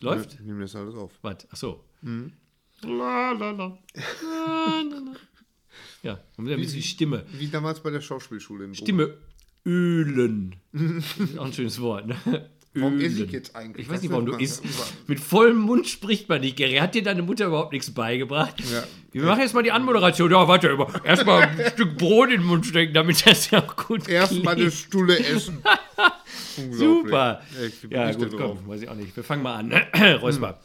Läuft? Ja, nimm das alles auf. Was? Ach so. Mhm. La, la, la. La, la, la. Ja, und ein bisschen die Stimme. Wie damals bei der Schauspielschule in Bochum. Stimme ölen. Ist auch ein schönes Wort, ne? Warum Ölen. esse ich jetzt eigentlich? Ich weiß nicht, warum du isst. Mit vollem Mund spricht man nicht, Gary. Hat dir deine Mutter überhaupt nichts beigebracht? Ja. Wir machen jetzt mal die Anmoderation. Ja, warte, erstmal ein Stück Brot in den Mund stecken, damit das ja auch gut Erstmal eine. Stulle essen. Super. Ja, gut, komm, weiß ich auch nicht. Wir fangen mal an. Räusper.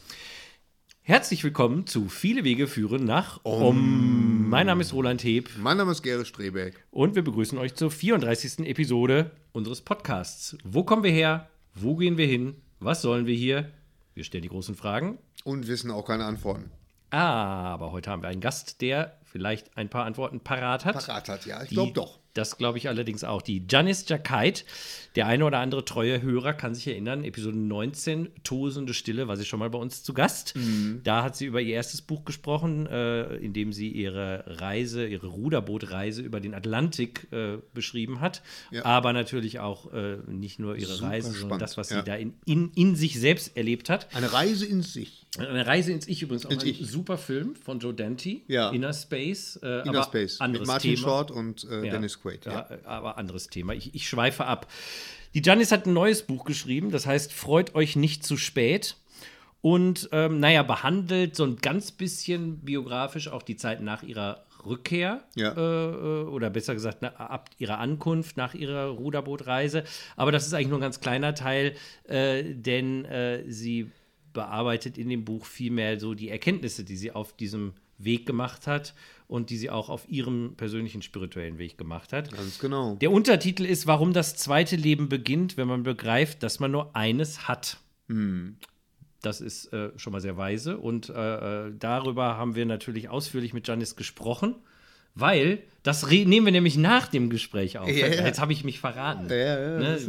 Herzlich willkommen zu Viele Wege führen nach Om. Mein Name ist Roland Heb Mein Name ist Gerrit Strebeck. und wir begrüßen euch zur 34. Episode unseres Podcasts. Wo kommen wir her? Wo gehen wir hin? Was sollen wir hier? Wir stellen die großen Fragen. Und wissen auch keine Antworten. Aber heute haben wir einen Gast, der vielleicht ein paar Antworten parat hat. Parat hat, ja. Ich glaube doch. Das glaube ich allerdings auch. Die Janis Jakait, der eine oder andere treue Hörer kann sich erinnern, Episode 19, Tosende Stille, war sie schon mal bei uns zu Gast. Mhm. Da hat sie über ihr erstes Buch gesprochen, äh, in dem sie ihre Reise, ihre Ruderbootreise über den Atlantik äh, beschrieben hat. Ja. Aber natürlich auch äh, nicht nur ihre Super Reise, sondern spannend, das, was ja. sie da in, in, in sich selbst erlebt hat. Eine Reise in sich. Eine Reise ins Ich übrigens auch Ins ein Ich. super Film von Joe Dante, Ja. Inner Space. Äh, Inner aber Space. Anderes Mit Martin Thema. Short und äh, Ja, Dennis Quaid. Ja. Aber anderes Thema. Ich, ich schweife ab. Die Janis hat ein neues Buch geschrieben, das heißt Freut euch nicht zu spät. Und ähm, naja, behandelt so ein ganz bisschen biografisch auch die Zeit nach ihrer Rückkehr Ja. äh, äh, oder besser gesagt na, ab ihrer Ankunft nach ihrer Ruderbootreise. Aber das ist eigentlich nur ein ganz kleiner Teil, äh, denn äh, sie bearbeitet in dem Buch vielmehr so die Erkenntnisse, die sie auf diesem Weg gemacht hat und die sie auch auf ihrem persönlichen spirituellen Weg gemacht hat. Ganz genau. Der Untertitel ist, warum das zweite Leben beginnt, wenn man begreift, dass man nur eines hat. Das ist äh, schon mal sehr weise und äh, äh, darüber haben wir natürlich ausführlich mit Janis gesprochen, weil das nehmen wir nämlich nach dem Gespräch auf. Ja, ja. Jetzt habe ich mich verraten. Ja. Ne, Jetzt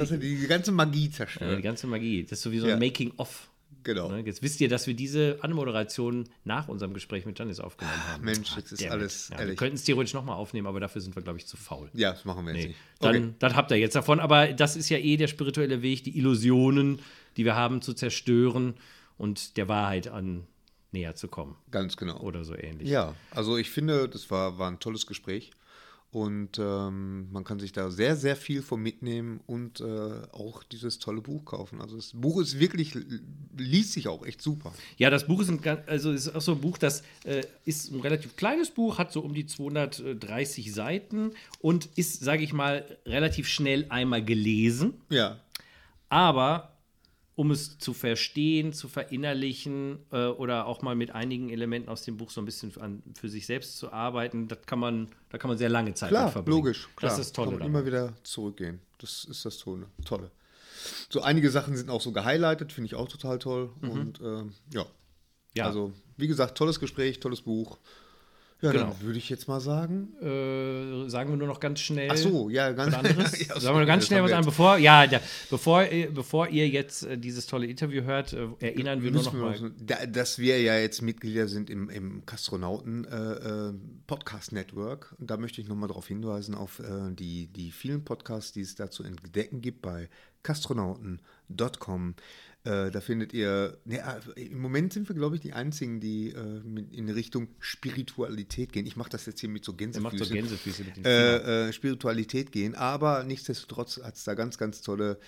hast du die- ganze Magie Ja, die zerstört. ganze Magie. Das ist sowieso ein Making-of. Genau. Ne? Jetzt wisst ihr, dass wir diese Anmoderation nach unserem Gespräch mit Janis aufgenommen haben. Mensch, jetzt ist alles Ja, wir ehrlich. könnten es theoretisch nochmal aufnehmen, aber dafür sind wir, glaube ich, zu faul. Ja, das machen wir jetzt Nee. nicht. Dann, Okay. dann habt ihr jetzt davon. Aber das ist ja eh der spirituelle Weg, die Illusionen, die wir haben, zu zerstören und der Wahrheit an näher zu kommen. Ganz genau. Oder so ähnlich. Ja, also ich finde, das war, war ein tolles Gespräch. Und ähm, man kann sich da sehr, sehr viel von mitnehmen und äh, auch dieses tolle Buch kaufen. Also das Buch ist wirklich, liest sich auch echt super. Ja, das Buch ist ein, ganz- also ist auch so ein Buch, das äh, ist ein relativ kleines Buch, hat so um die 230 Seiten und ist, sage ich mal, relativ schnell einmal gelesen. Ja, Aber um es zu verstehen, zu verinnerlichen äh, oder auch mal mit einigen Elementen aus dem Buch so ein bisschen an, für sich selbst zu arbeiten, das kann man, da kann man sehr lange Zeit klar, verbringen. logisch. Klar. Das ist das Tolle. Kann man immer wieder zurückgehen. Das ist das Tolle. Tolle. So einige Sachen sind auch so gehighlightet, finde ich auch total toll. Und ähm, ja. Mhm. Ja. also wie gesagt, tolles Gespräch, tolles Buch. Ja, Genau. dann würde ich jetzt mal sagen. Äh, sagen wir nur noch ganz schnell. Ach so, ja, ganz was anderes. ja, Sagen wir nur ganz schnell was an, bevor, ja, da, bevor, ihr- bevor ihr jetzt äh, dieses tolle Interview hört, äh, erinnern wir nur noch wir mal. noch da, dass wir ja jetzt Mitglieder sind im, im Kastronauten äh, äh, Podcast Network. Und da möchte ich nochmal darauf hinweisen, auf äh, die, die vielen Podcasts, die es da zu entdecken gibt bei kastronauten.com. Äh, da findet ihr, ne, äh, im Moment sind wir, glaube ich, die einzigen, die äh, in Richtung Spiritualität gehen. Ich mache das jetzt hier mit so Er macht so. Gänsefüße mit. Äh, äh, Spiritualität gehen, aber nichtsdestotrotz hat es da ganz, ganz tolle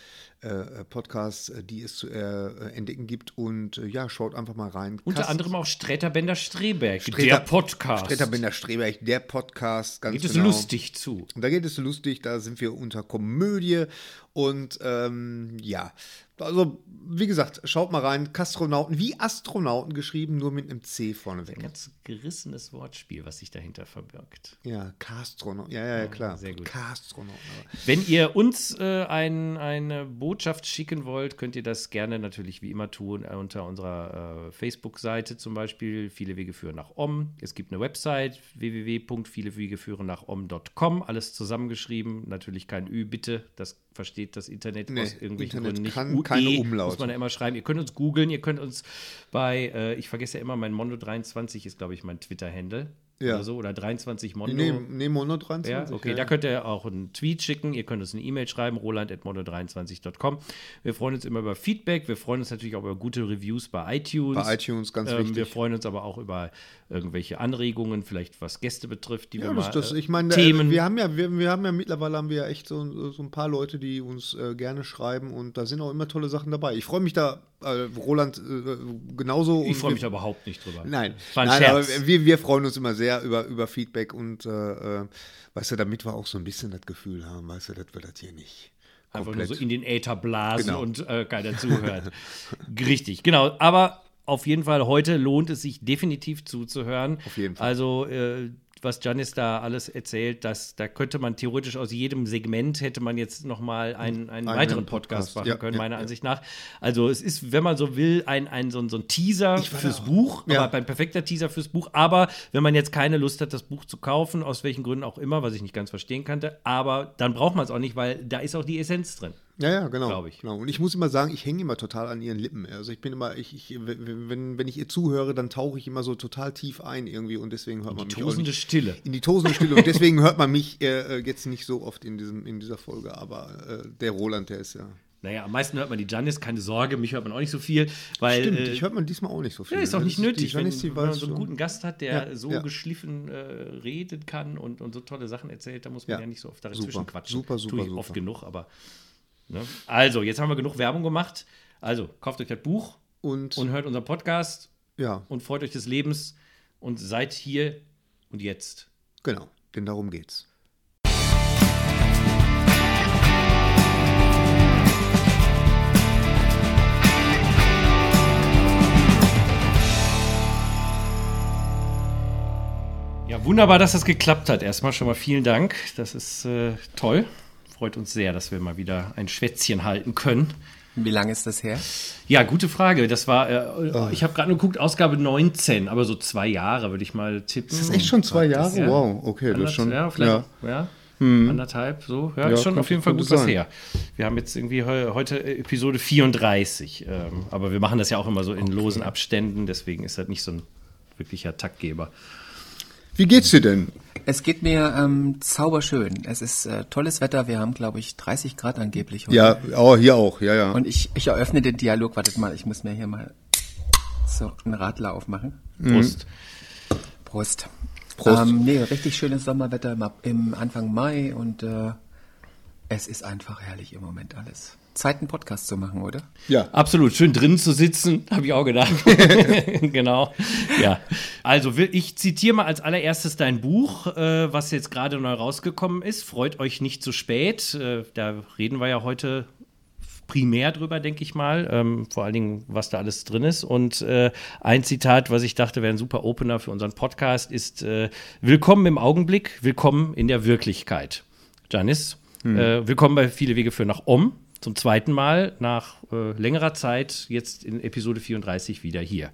äh, Podcasts, äh, die es zu äh, entdecken gibt und äh, ja, schaut einfach mal rein. Unter Kast- anderem auch Streter Bender Streberg, Streter- der Podcast. Streter Bender Streberg, der Podcast, ganz Geht es genau. lustig zu. Da geht es lustig, da sind wir unter Komödie und ähm, ja, also wie gesagt, schaut mal rein, Kastronauten, wie Astronauten geschrieben, nur mit einem C vorneweg. Ganz gerissenes Wortspiel, was sich dahinter verbirgt. Ja, Kastronauten, ja, ja, ja, klar. sehr gut. Kastronauten. Wenn ihr uns äh, ein, eine Botschaft schicken wollt, könnt ihr das gerne natürlich wie immer tun äh, unter unserer äh, Facebook-Seite zum Beispiel. Viele Wege führen nach Om. Es gibt eine Website www.vielewegeführen nach Om.com. Alles zusammengeschrieben. Natürlich kein Ü, bitte. Das versteht das Internet Nee, aus irgendwelchen Internet Gründen nicht. kann UE keine Umlaute. Muss man ja immer schreiben. Ihr könnt uns googeln. Ihr könnt uns bei, äh, ich vergesse ja immer, mein Mondo23 ist, glaube ich, mein Twitter-Handle. Ja. oder so oder 23 Mondo. Nee, nee Mono 23. Ja, okay, da könnt ihr auch einen Tweet schicken, ihr könnt uns eine E-Mail schreiben, roland.mono23.com. Wir freuen uns immer über Feedback, wir freuen uns natürlich auch über gute Reviews bei iTunes. Bei iTunes, ganz ähm, wichtig. Wir freuen uns aber auch über irgendwelche Anregungen, vielleicht was Gäste betrifft, die Ja, wir das, mal das, äh, ich meine, Themen. äh, wir haben ja, wir, wir haben ja mittlerweile haben wir ja echt so, so ein paar Leute, die uns äh, gerne schreiben und da sind auch immer tolle Sachen dabei. Ich freue mich da, äh, Roland, äh, genauso. ich freue mich aber überhaupt nicht drüber. Nein, nein Scherz. aber wir, wir freuen uns immer sehr über, über Feedback und äh, äh, weißt du, damit wir auch so ein bisschen das Gefühl haben, weißt du, dass wir das hier nicht Einfach nur komplett. so in den Äther blasen Genau. und äh, keiner zuhört. Richtig, genau. Aber auf jeden Fall, heute lohnt es sich definitiv zuzuhören. Auf jeden Fall. Also, äh, was Janis da alles erzählt, das, da könnte man theoretisch aus jedem Segment hätte man jetzt nochmal einen, einen Einen weiteren Podcast, Podcast, machen ja, können, ja, meiner ja. Ansicht nach. Also es ist, wenn man so will, ein, ein, so, ein- so ein Teaser fürs. Buch, aber ein perfekter Teaser fürs Buch. Aber wenn man jetzt keine Lust hat, das Buch zu kaufen, aus welchen Gründen auch immer, was ich nicht ganz verstehen kannte, aber dann braucht man es auch nicht, weil da ist auch die Essenz drin. Ja, ja, genau. Glaub ich. genau. Und ich muss immer sagen, ich hänge immer total an ihren Lippen. Also ich bin immer, ich, ich, wenn, wenn ich ihr zuhöre, dann tauche ich immer so total tief ein irgendwie und deswegen hört man mich auch Tosende nicht. Stille. In die tosende Stille. Und deswegen hört man mich äh, äh, jetzt nicht so oft in, diesem, in dieser Folge. Aber äh, der Roland, der ist ja. Naja, am meisten hört man die Janis, keine Sorge, mich hört man auch nicht so viel, weil Stimmt, äh, ich hört man diesmal auch nicht so viel. ja, ist auch nicht Das- nötig, Die wenn, die wenn man so einen guten Gast hat, der Ja, so ja. geschliffen äh, reden kann und, und so tolle Sachen erzählt, da muss man ja, Ja, nicht so oft super, dazwischen quatschen. super, super, Tue ich super. oft genug, aber ne? Also, jetzt haben wir genug Werbung gemacht. Also, kauft euch das Buch Und, und hört unseren Podcast ja, und freut euch des Lebens und seid hier und jetzt. genau. Denn darum geht's. Ja, wunderbar, dass das geklappt hat. Erstmal schon mal vielen Dank. Das ist äh, toll. Freut uns sehr, dass wir mal wieder ein Schwätzchen halten können. Wie lange ist das her? Ja, gute Frage. Das war, äh, ich habe gerade nur geguckt, Ausgabe 19, aber so zwei Jahre würde ich mal tippen. Das ist echt schon zwei Jahre? Ja. Wow, okay, das ist schon. Ja, vielleicht ja. auch, ja. Anderthalb, so. Ja, Ja, ist schon auf jeden Fall gut was her. Wir haben jetzt irgendwie heu, heute Episode 34, ähm, aber wir machen das ja auch immer so in losen Abständen, deswegen ist das nicht so ein wirklicher Taktgeber. Wie geht's dir denn? Es geht mir ähm, zauberschön. Es ist äh, tolles Wetter. Wir haben, glaube ich, 30 Grad angeblich heute. Ja, oh, hier auch, ja, ja. Und ich, ich eröffne den Dialog. Wartet mal, ich muss mir hier mal so einen Radler aufmachen. Prost. Prost. Prost. Ähm, nee, richtig schönes Sommerwetter im, im Anfang Mai und äh, es ist einfach herrlich im Moment alles. Zeit, einen Podcast zu machen, oder? ja. Absolut, schön drin zu sitzen, habe ich auch gedacht. genau. Ja. Also, ich zitiere mal als allererstes dein Buch, äh, was jetzt gerade neu rausgekommen ist. Freut euch nicht zu spät. Äh, da reden wir ja heute primär drüber, denke ich mal. Ähm, vor allen Dingen, was da alles drin ist. Und äh, ein Zitat, was ich dachte, wäre ein super Opener für unseren Podcast, ist: äh, Willkommen im Augenblick, willkommen in der Wirklichkeit. Janis, äh, willkommen bei Viele Wege für nach Om. Zum zweiten Mal nach äh, längerer Zeit, jetzt in Episode 34 wieder hier.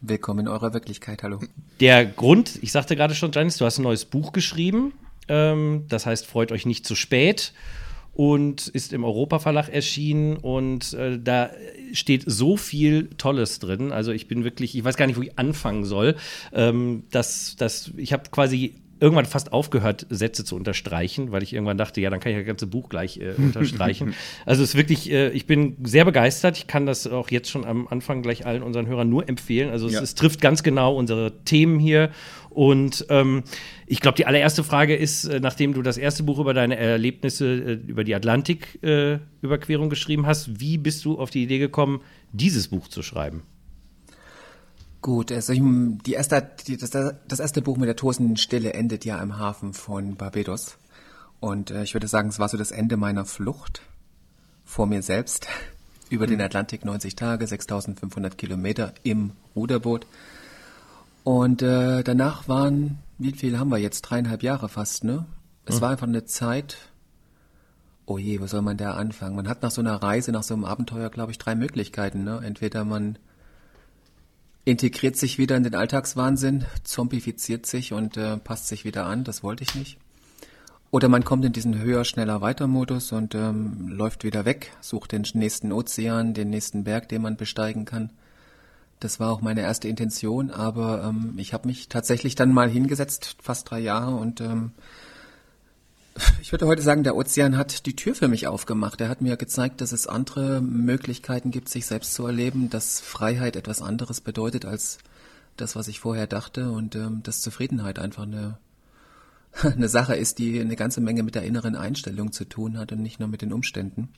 Willkommen in eurer Wirklichkeit, hallo. Der Grund, ich sagte gerade schon, Janis, du hast ein neues Buch geschrieben. Ähm, das heißt, freut euch nicht zu spät. Und ist im Europa-Verlag erschienen. Und äh, da steht so viel Tolles drin. Also ich bin wirklich, ich weiß gar nicht, wo ich anfangen soll. Ähm, dass, dass, ich habe quasi irgendwann fast aufgehört, Sätze zu unterstreichen, weil ich irgendwann dachte, ja, dann kann ich das ganze Buch gleich äh, unterstreichen. also es ist wirklich, äh, ich bin sehr begeistert. Ich kann das auch jetzt schon am Anfang gleich allen unseren Hörern nur empfehlen. Also es, Ja. es trifft ganz genau unsere Themen hier. Und ähm, ich glaube, die allererste Frage ist, äh, nachdem du das erste Buch über deine Erlebnisse äh, über die Atlantik-Überquerung geschrieben hast, wie bist du auf die Idee gekommen, dieses Buch zu schreiben? Gut, also ich, die erste, die, das, das erste Buch mit der tosenden Stille endet ja im Hafen von Barbados. Und äh, ich würde sagen, es war so das Ende meiner Flucht vor mir selbst über den Atlantik 90 Tage, 6500 Kilometer im Ruderboot. Und äh, danach waren, wie viel haben wir jetzt? Dreieinhalb Jahre fast, ne? Es war einfach eine Zeit, oh je, wo soll man da anfangen? Man hat nach so einer Reise, nach so einem Abenteuer, glaube ich, drei Möglichkeiten, ne? Entweder man integriert sich wieder in den Alltagswahnsinn, zombifiziert sich und äh, passt sich wieder an, das wollte ich nicht. Oder man kommt in diesen höher, schneller, weiter Modus und ähm, läuft wieder weg, sucht den nächsten Ozean, den nächsten Berg, den man besteigen kann. Das war auch meine erste Intention, aber ähm, ich habe mich tatsächlich dann mal hingesetzt, fast drei Jahre, und ähm, ich würde heute sagen, der Ozean hat die Tür für mich aufgemacht. Er hat mir gezeigt, dass es andere Möglichkeiten gibt, sich selbst zu erleben, dass Freiheit etwas anderes bedeutet als das, was ich vorher dachte, und ähm, dass Zufriedenheit einfach eine, eine Sache ist, die eine ganze Menge mit der inneren Einstellung zu tun hat und nicht nur mit den Umständen.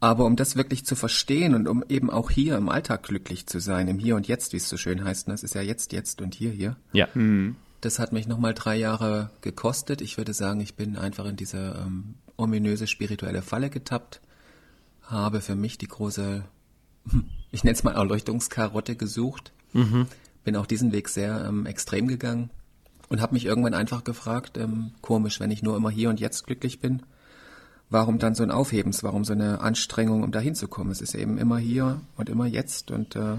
Aber um das wirklich zu verstehen und um eben auch hier im Alltag glücklich zu sein, im Hier und Jetzt, wie es so schön heißt, das ne? ist ja jetzt, jetzt und hier, hier. Ja. Mhm. Das hat mich nochmal drei Jahre gekostet. Ich würde sagen, ich bin einfach in diese ähm, ominöse spirituelle Falle getappt, habe für mich die große, ich nenne es mal Erleuchtungskarotte gesucht, mhm. bin auch diesen Weg sehr ähm, extrem gegangen und habe mich irgendwann einfach gefragt, ähm, komisch, wenn ich nur immer hier und jetzt glücklich bin, warum dann so ein Aufhebens, warum so eine Anstrengung, um da hinzukommen? Es ist eben immer hier und immer jetzt und äh,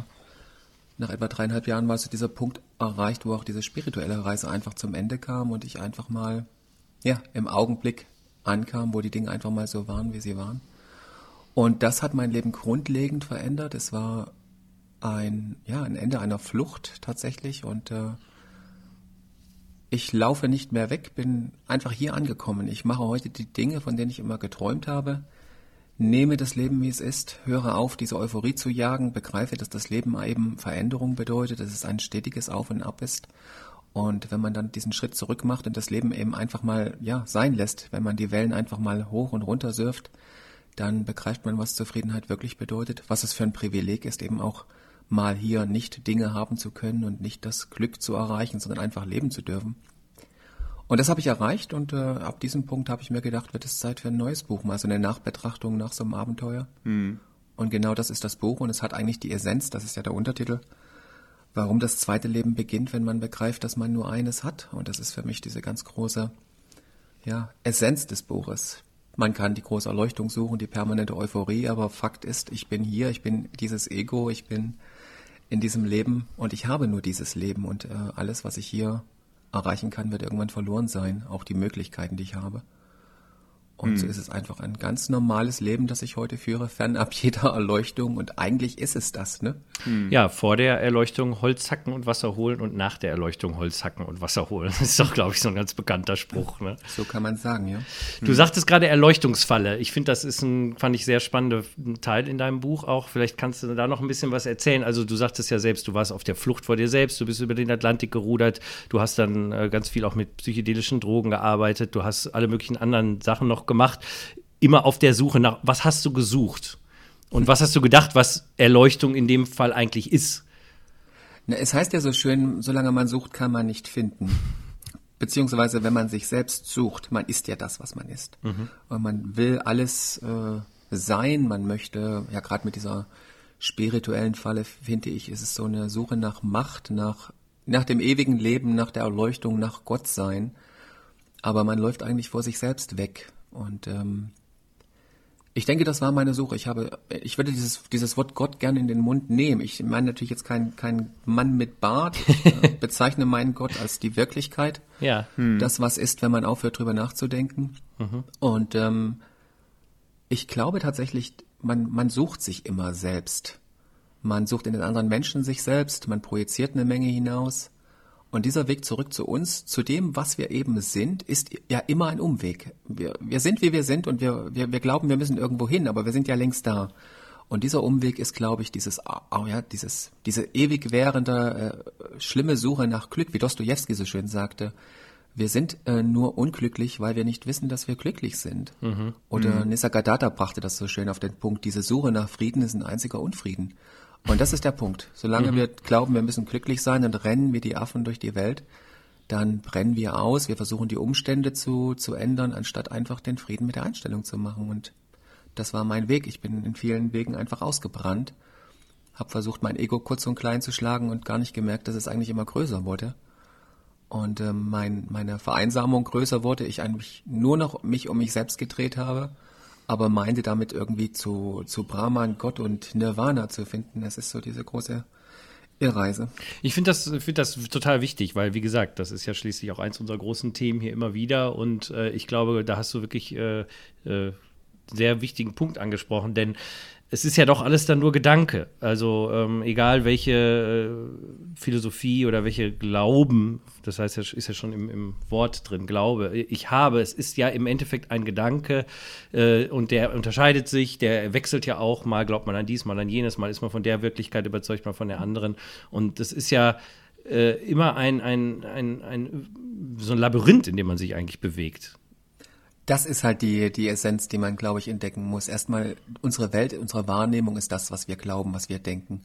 nach etwa dreieinhalb Jahren war so dieser Punkt erreicht, wo auch diese spirituelle Reise einfach zum Ende kam und ich einfach mal, ja, im Augenblick ankam, wo die Dinge einfach mal so waren, wie sie waren. Und das hat mein Leben grundlegend verändert. Es war ein, ja, ein Ende einer Flucht tatsächlich und äh, ich laufe nicht mehr weg, bin einfach hier angekommen. Ich mache heute die Dinge, von denen ich immer geträumt habe. Nehme das Leben, wie es ist, höre auf, diese Euphorie zu jagen, begreife, dass das Leben eben Veränderung bedeutet, dass es ein stetiges Auf und Ab ist. Und wenn man dann diesen Schritt zurück macht und das Leben eben einfach mal, ja, sein lässt, wenn man die Wellen einfach mal hoch und runter surft, dann begreift man, was Zufriedenheit wirklich bedeutet, was es für ein Privileg ist, eben auch mal hier nicht Dinge haben zu können und nicht das Glück zu erreichen, sondern einfach leben zu dürfen. Und das habe ich erreicht und äh, ab diesem Punkt habe ich mir gedacht, wird es Zeit für ein neues Buch, mal so eine Nachbetrachtung nach so einem Abenteuer. Mhm. Und genau das ist das Buch und es hat eigentlich die Essenz, das ist ja der Untertitel, warum das zweite Leben beginnt, wenn man begreift, dass man nur eines hat. Und das ist für mich diese ganz große ja, Essenz des Buches. Man kann die große Erleuchtung suchen, die permanente Euphorie, aber Fakt ist, ich bin hier, ich bin dieses Ego, ich bin in diesem Leben und ich habe nur dieses Leben und äh, alles, was ich hier erreichen kann, wird irgendwann verloren sein, auch die Möglichkeiten, die ich habe. Und hm. so ist es einfach ein ganz normales Leben, das ich heute führe, fernab jeder Erleuchtung. Und eigentlich ist es das, ne? Hm. Ja, vor der Erleuchtung Holz hacken und Wasser holen und nach der Erleuchtung Holz hacken und Wasser holen. Das ist doch, glaube ich, so ein ganz bekannter Spruch, ne? So kann man sagen, ja. Du hm. sagtest gerade Erleuchtungsfalle. Ich finde, das ist ein, fand ich sehr spannender Teil in deinem Buch auch. Vielleicht kannst du da noch ein bisschen was erzählen. Also du sagtest ja selbst, du warst auf der Flucht vor dir selbst, du bist über den Atlantik gerudert, du hast dann äh, ganz viel auch mit psychedelischen Drogen gearbeitet, du hast alle möglichen anderen Sachen noch gemacht, immer auf der Suche nach, was hast du gesucht? Und was hast du gedacht, was Erleuchtung in dem Fall eigentlich ist? Na, es heißt ja so schön, solange man sucht, kann man nicht finden. Beziehungsweise, wenn man sich selbst sucht, man ist ja das, was man ist. Mhm. Und man will alles äh, sein, man möchte, ja gerade mit dieser spirituellen Falle, finde ich, ist es so eine Suche nach Macht, nach, nach dem ewigen Leben, nach der Erleuchtung, nach Gott sein. Aber man läuft eigentlich vor sich selbst weg. Und ähm, ich denke, das war meine Suche. Ich habe, ich würde dieses, dieses Wort Gott gerne in den Mund nehmen. Ich meine natürlich jetzt kein, kein Mann mit Bart. Ich äh, bezeichne meinen Gott als die Wirklichkeit. Ja. Hm. Das, was ist, wenn man aufhört, drüber nachzudenken. Mhm. Und ähm, ich glaube tatsächlich, man, man sucht sich immer selbst. Man sucht in den anderen Menschen sich selbst, man projiziert eine Menge hinaus. Und dieser Weg zurück zu uns, zu dem, was wir eben sind, ist ja immer ein Umweg. Wir, wir sind, wie wir sind und wir, wir, wir glauben, wir müssen irgendwo hin, aber wir sind ja längst da. Und dieser Umweg ist, glaube ich, dieses, oh ja, dieses, diese ewig währende, äh, schlimme Suche nach Glück, wie Dostoevsky so schön sagte. Wir sind äh, nur unglücklich, weil wir nicht wissen, dass wir glücklich sind. Mhm. Oder mhm. Nisargadatta brachte das so schön auf den Punkt. Diese Suche nach Frieden ist ein einziger Unfrieden. Und das ist der Punkt. Solange mhm. wir glauben, wir müssen glücklich sein und rennen wie die Affen durch die Welt, dann brennen wir aus, wir versuchen die Umstände zu, zu ändern, anstatt einfach den Frieden mit der Einstellung zu machen. Und das war mein Weg. Ich bin in vielen Wegen einfach ausgebrannt, habe versucht, mein Ego kurz und klein zu schlagen und gar nicht gemerkt, dass es eigentlich immer größer wurde. Und äh, mein, meine Vereinsamung größer wurde, ich eigentlich nur noch mich um mich selbst gedreht habe aber meinte damit irgendwie zu, zu Brahman, Gott und Nirvana zu finden. Das ist so diese große Irrreise. Ich finde das, find das total wichtig, weil, wie gesagt, das ist ja schließlich auch eins unserer großen Themen hier immer wieder. Und äh, ich glaube, da hast du wirklich äh, äh, sehr wichtigen Punkt angesprochen, denn es ist ja doch alles dann nur Gedanke. Also ähm, egal welche äh, Philosophie oder welche Glauben, das heißt, ist ja schon im, im, Wort drin, Glaube, ich habe, es ist ja im Endeffekt ein Gedanke äh, und der unterscheidet sich, der wechselt ja auch, mal glaubt man an dies, mal an jenes, mal ist man von der Wirklichkeit überzeugt, mal von der anderen. Und das ist ja äh, immer ein, ein, ein, ein, so ein Labyrinth, in dem man sich eigentlich bewegt. Das ist halt die, die Essenz, die man, glaube ich, entdecken muss. Erstmal, unsere Welt, unsere Wahrnehmung ist das, was wir glauben, was wir denken.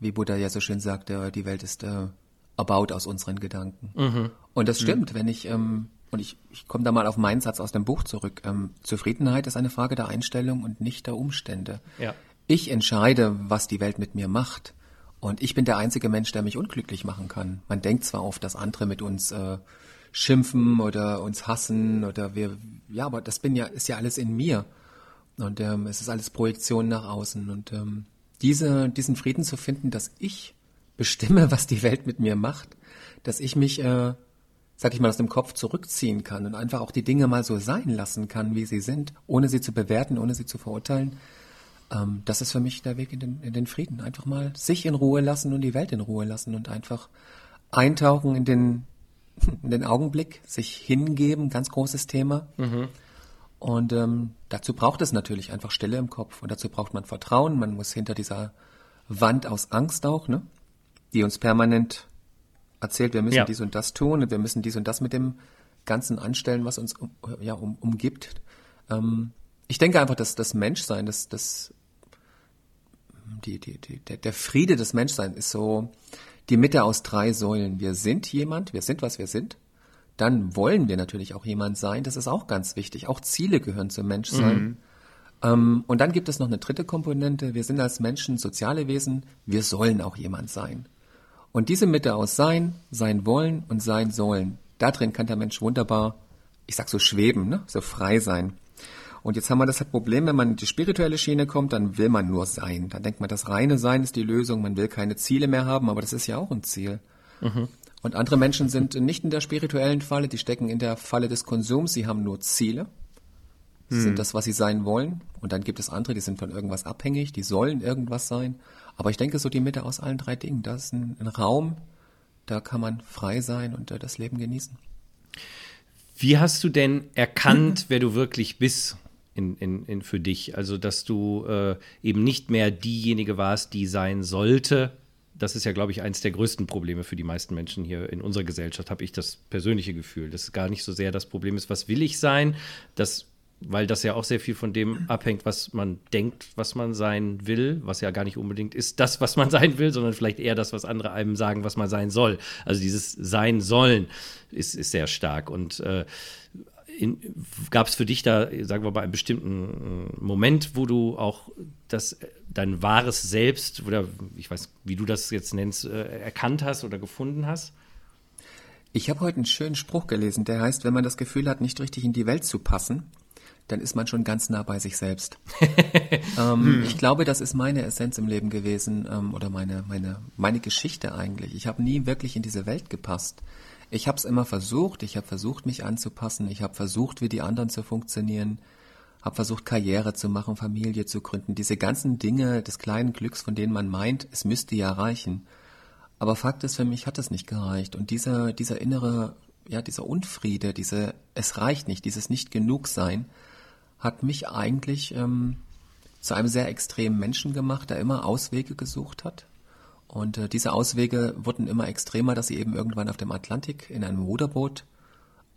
Wie Buddha ja so schön sagte, die Welt ist äh, erbaut aus unseren Gedanken. Mhm. Und das stimmt, mhm. wenn ich, ähm, und ich, ich komme da mal auf meinen Satz aus dem Buch zurück, ähm, Zufriedenheit ist eine Frage der Einstellung und nicht der Umstände. Ja. Ich entscheide, was die Welt mit mir macht. Und ich bin der einzige Mensch, der mich unglücklich machen kann. Man denkt zwar oft, dass andere mit uns äh, schimpfen oder uns hassen oder wir, ja, aber das bin ja, ist ja alles in mir. Und ähm, es ist alles Projektion nach außen. Und ähm, diese, diesen Frieden zu finden, dass ich bestimme, was die Welt mit mir macht, dass ich mich, äh, sag ich mal, aus dem Kopf zurückziehen kann und einfach auch die Dinge mal so sein lassen kann, wie sie sind, ohne sie zu bewerten, ohne sie zu verurteilen. Ähm, das ist für mich der Weg in den, in den Frieden. Einfach mal sich in Ruhe lassen und die Welt in Ruhe lassen und einfach eintauchen in den, den Augenblick, sich hingeben, ganz großes Thema. Mhm. Und ähm, dazu braucht es natürlich einfach Stille im Kopf und dazu braucht man Vertrauen. Man muss hinter dieser Wand aus Angst auch, ne, die uns permanent erzählt, wir müssen ja. dies und das tun und wir müssen dies und das mit dem Ganzen anstellen, was uns um, ja, um, umgibt. Ähm, ich denke einfach, dass das Menschsein, das, das die, die, die, der, der Friede des Menschseins ist so, die Mitte aus drei Säulen. Wir sind jemand, wir sind, was wir sind. Dann wollen wir natürlich auch jemand sein. Das ist auch ganz wichtig. Auch Ziele gehören zum Menschsein. Mhm. Ähm, und dann gibt es noch eine dritte Komponente. Wir sind als Menschen soziale Wesen. Wir sollen auch jemand sein. Und diese Mitte aus Sein, Sein wollen und Sein sollen, da drin kann der Mensch wunderbar, ich sag so schweben, ne? so frei sein. Und jetzt haben wir das Problem, wenn man in die spirituelle Schiene kommt, dann will man nur sein. Dann denkt man, das reine Sein ist die Lösung, man will keine Ziele mehr haben, aber das ist ja auch ein Ziel. Mhm. Und andere Menschen sind nicht in der spirituellen Falle, die stecken in der Falle des Konsums, sie haben nur Ziele. Mhm. sind das, was sie sein wollen. Und dann gibt es andere, die sind von irgendwas abhängig, die sollen irgendwas sein. Aber ich denke, so die Mitte aus allen drei Dingen, das ist ein, ein Raum, da kann man frei sein und äh, das Leben genießen. Wie hast du denn erkannt, wer du wirklich bist? In, in, in für dich. Also, dass du äh, eben nicht mehr diejenige warst, die sein sollte. Das ist ja, glaube ich, eines der größten Probleme für die meisten Menschen hier in unserer Gesellschaft, habe ich das persönliche Gefühl. Das ist gar nicht so sehr das Problem ist, was will ich sein, das, weil das ja auch sehr viel von dem abhängt, was man denkt, was man sein will, was ja gar nicht unbedingt ist das, was man sein will, sondern vielleicht eher das, was andere einem sagen, was man sein soll. Also dieses Sein sollen ist, ist sehr stark. Und äh, gab es für dich da, sagen wir mal, einen bestimmten äh, Moment, wo du auch das, dein wahres Selbst oder ich weiß, wie du das jetzt nennst, äh, erkannt hast oder gefunden hast? Ich habe heute einen schönen Spruch gelesen, der heißt, wenn man das Gefühl hat, nicht richtig in die Welt zu passen, dann ist man schon ganz nah bei sich selbst. ähm, hm. Ich glaube, das ist meine Essenz im Leben gewesen ähm, oder meine, meine, meine Geschichte eigentlich. Ich habe nie wirklich in diese Welt gepasst. Ich habe es immer versucht, ich habe versucht, mich anzupassen, ich habe versucht, wie die anderen zu funktionieren, habe versucht, Karriere zu machen, Familie zu gründen, diese ganzen Dinge des kleinen Glücks, von denen man meint, es müsste ja reichen. Aber Fakt ist, für mich hat es nicht gereicht. Und dieser, dieser innere, ja, dieser Unfriede, diese, es reicht nicht, dieses nicht genug sein, hat mich eigentlich ähm, zu einem sehr extremen Menschen gemacht, der immer Auswege gesucht hat, und äh, diese Auswege wurden immer extremer, dass sie eben irgendwann auf dem Atlantik in einem Ruderboot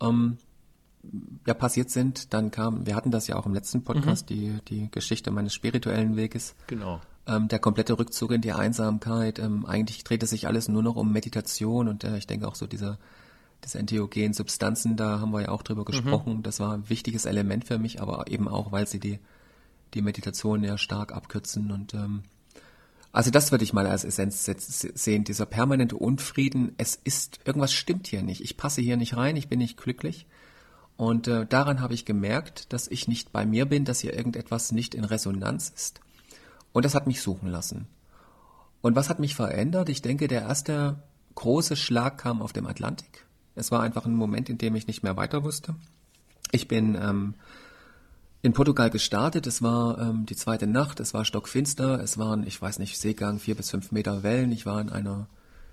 ähm, ja, passiert sind. Dann kam, wir hatten das ja auch im letzten Podcast, mhm. die, die Geschichte meines spirituellen Weges. Genau. Ähm, der komplette Rückzug in die Einsamkeit. Ähm, eigentlich drehte sich alles nur noch um Meditation und äh, ich denke auch so diese, diese entheogenen Substanzen, da haben wir ja auch drüber mhm. gesprochen. Mhm. Das war ein wichtiges Element für mich, aber eben auch, weil sie die, die Meditation ja stark abkürzen und ähm, also das würde ich mal als Essenz sehen, dieser permanente Unfrieden. Es ist, irgendwas stimmt hier nicht. Ich passe hier nicht rein, ich bin nicht glücklich. Und äh, daran habe ich gemerkt, dass ich nicht bei mir bin, dass hier irgendetwas nicht in Resonanz ist. Und das hat mich suchen lassen. Und was hat mich verändert? Ich denke, der erste große Schlag kam auf dem Atlantik. Es war einfach ein Moment, in dem ich nicht mehr weiter wusste. Ich bin ähm, in Portugal gestartet. Es war ähm, die zweite Nacht, es war stockfinster, es waren, ich weiß nicht, Seegang, vier bis fünf Meter Wellen. Ich war in einer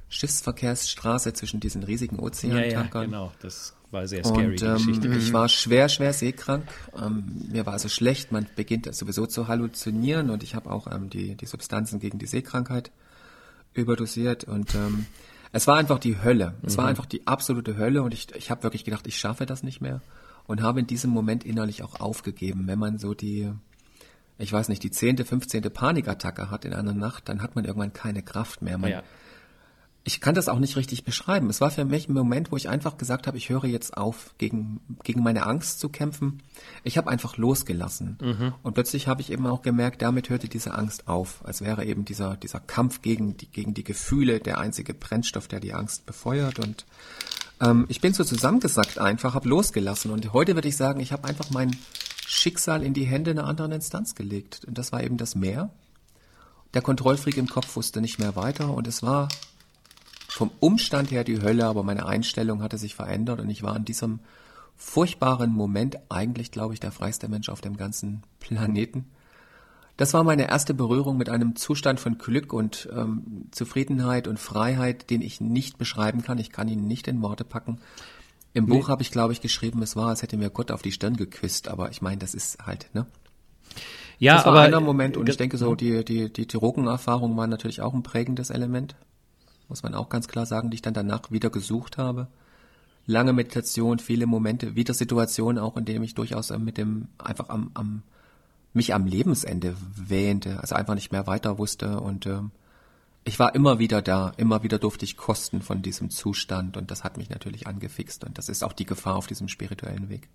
Schiffsverkehrsstraße zwischen diesen riesigen Ozeantankern. Ja, ja, genau, das war sehr scary, und, ähm, Geschichte. Ich war schwer, schwer seekrank. Ähm, mir war also schlecht. Man beginnt sowieso zu halluzinieren und ich habe auch ähm, die, die Substanzen gegen die Seekrankheit überdosiert und ähm, es war einfach die Hölle. Es mhm. war einfach die absolute Hölle und ich, ich habe wirklich gedacht, ich schaffe das nicht mehr und habe in diesem Moment innerlich auch aufgegeben. Wenn man so die, ich weiß nicht, die zehnte, fünfzehnte Panikattacke hat in einer Nacht, dann hat man irgendwann keine Kraft mehr. Man, ja ich kann das auch nicht richtig beschreiben. Es war für mich ein Moment, wo ich einfach gesagt habe, ich höre jetzt auf, gegen, gegen meine Angst zu kämpfen. Ich habe einfach losgelassen. Mhm. Und plötzlich habe ich eben auch gemerkt, damit hörte diese Angst auf. Als wäre eben dieser, dieser Kampf gegen die, gegen die Gefühle der einzige Brennstoff, der die Angst befeuert. Und ähm, ich bin so zusammengesackt einfach, habe losgelassen. Und heute würde ich sagen, ich habe einfach mein Schicksal in die Hände einer anderen Instanz gelegt. Und das war eben das Meer. Der Kontrollfreak im Kopf wusste nicht mehr weiter und es war vom Umstand her die Hölle, aber meine Einstellung hatte sich verändert und ich war in diesem furchtbaren Moment eigentlich, glaube ich, der freiste Mensch auf dem ganzen Planeten. Das war meine erste Berührung mit einem Zustand von Glück und ähm, Zufriedenheit und Freiheit, den ich nicht beschreiben kann. Ich kann ihn nicht in Worte packen. Im nee. Buch habe ich, glaube ich, geschrieben, es war, als hätte mir Gott auf die Stirn geküsst, aber ich meine, das ist halt, ne? Ja, das war aber einer Moment und ich denke so, die, die, die Drogenerfahrung war natürlich auch ein prägendes Element muss man auch ganz klar sagen, die ich dann danach wieder gesucht habe. Lange Meditation, viele Momente, wieder Situationen auch, in denen ich durchaus mit dem einfach am, am mich am Lebensende wähnte, also einfach nicht mehr weiter wusste und ähm, ich war immer wieder da, immer wieder durfte ich kosten von diesem Zustand und das hat mich natürlich angefixt und das ist auch die Gefahr auf diesem spirituellen Weg.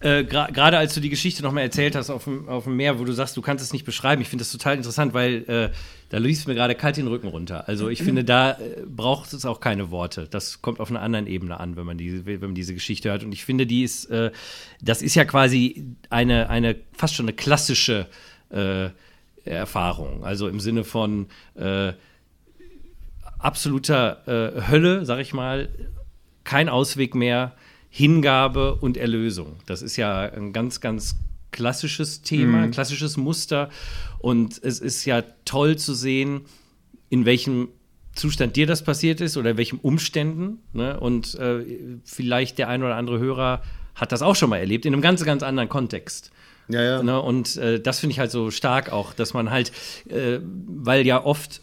Äh, Gerade als du die Geschichte nochmal erzählt hast auf dem, auf dem Meer, wo du sagst, du kannst es nicht beschreiben, ich finde das total interessant, weil äh, da lief mir gerade kalt den Rücken runter. Also ich finde, da äh, braucht es auch keine Worte. Das kommt auf einer anderen Ebene an, wenn man, die, wenn man diese Geschichte hört. Und ich finde, die ist, äh, das ist ja quasi eine, eine fast schon eine klassische äh, Erfahrung. Also im Sinne von äh, absoluter äh, Hölle, sag ich mal, kein Ausweg mehr, Hingabe und Erlösung. Das ist ja ein ganz, ganz klassisches Thema, ein mhm. klassisches Muster. Und es ist ja toll zu sehen, in welchem Zustand dir das passiert ist oder in welchen Umständen. Ne? Und äh, vielleicht der ein oder andere Hörer hat das auch schon mal erlebt, in einem ganz, ganz anderen Kontext. Ja, ja. Ne? Und äh, das finde ich halt so stark auch, dass man halt, äh, weil ja oft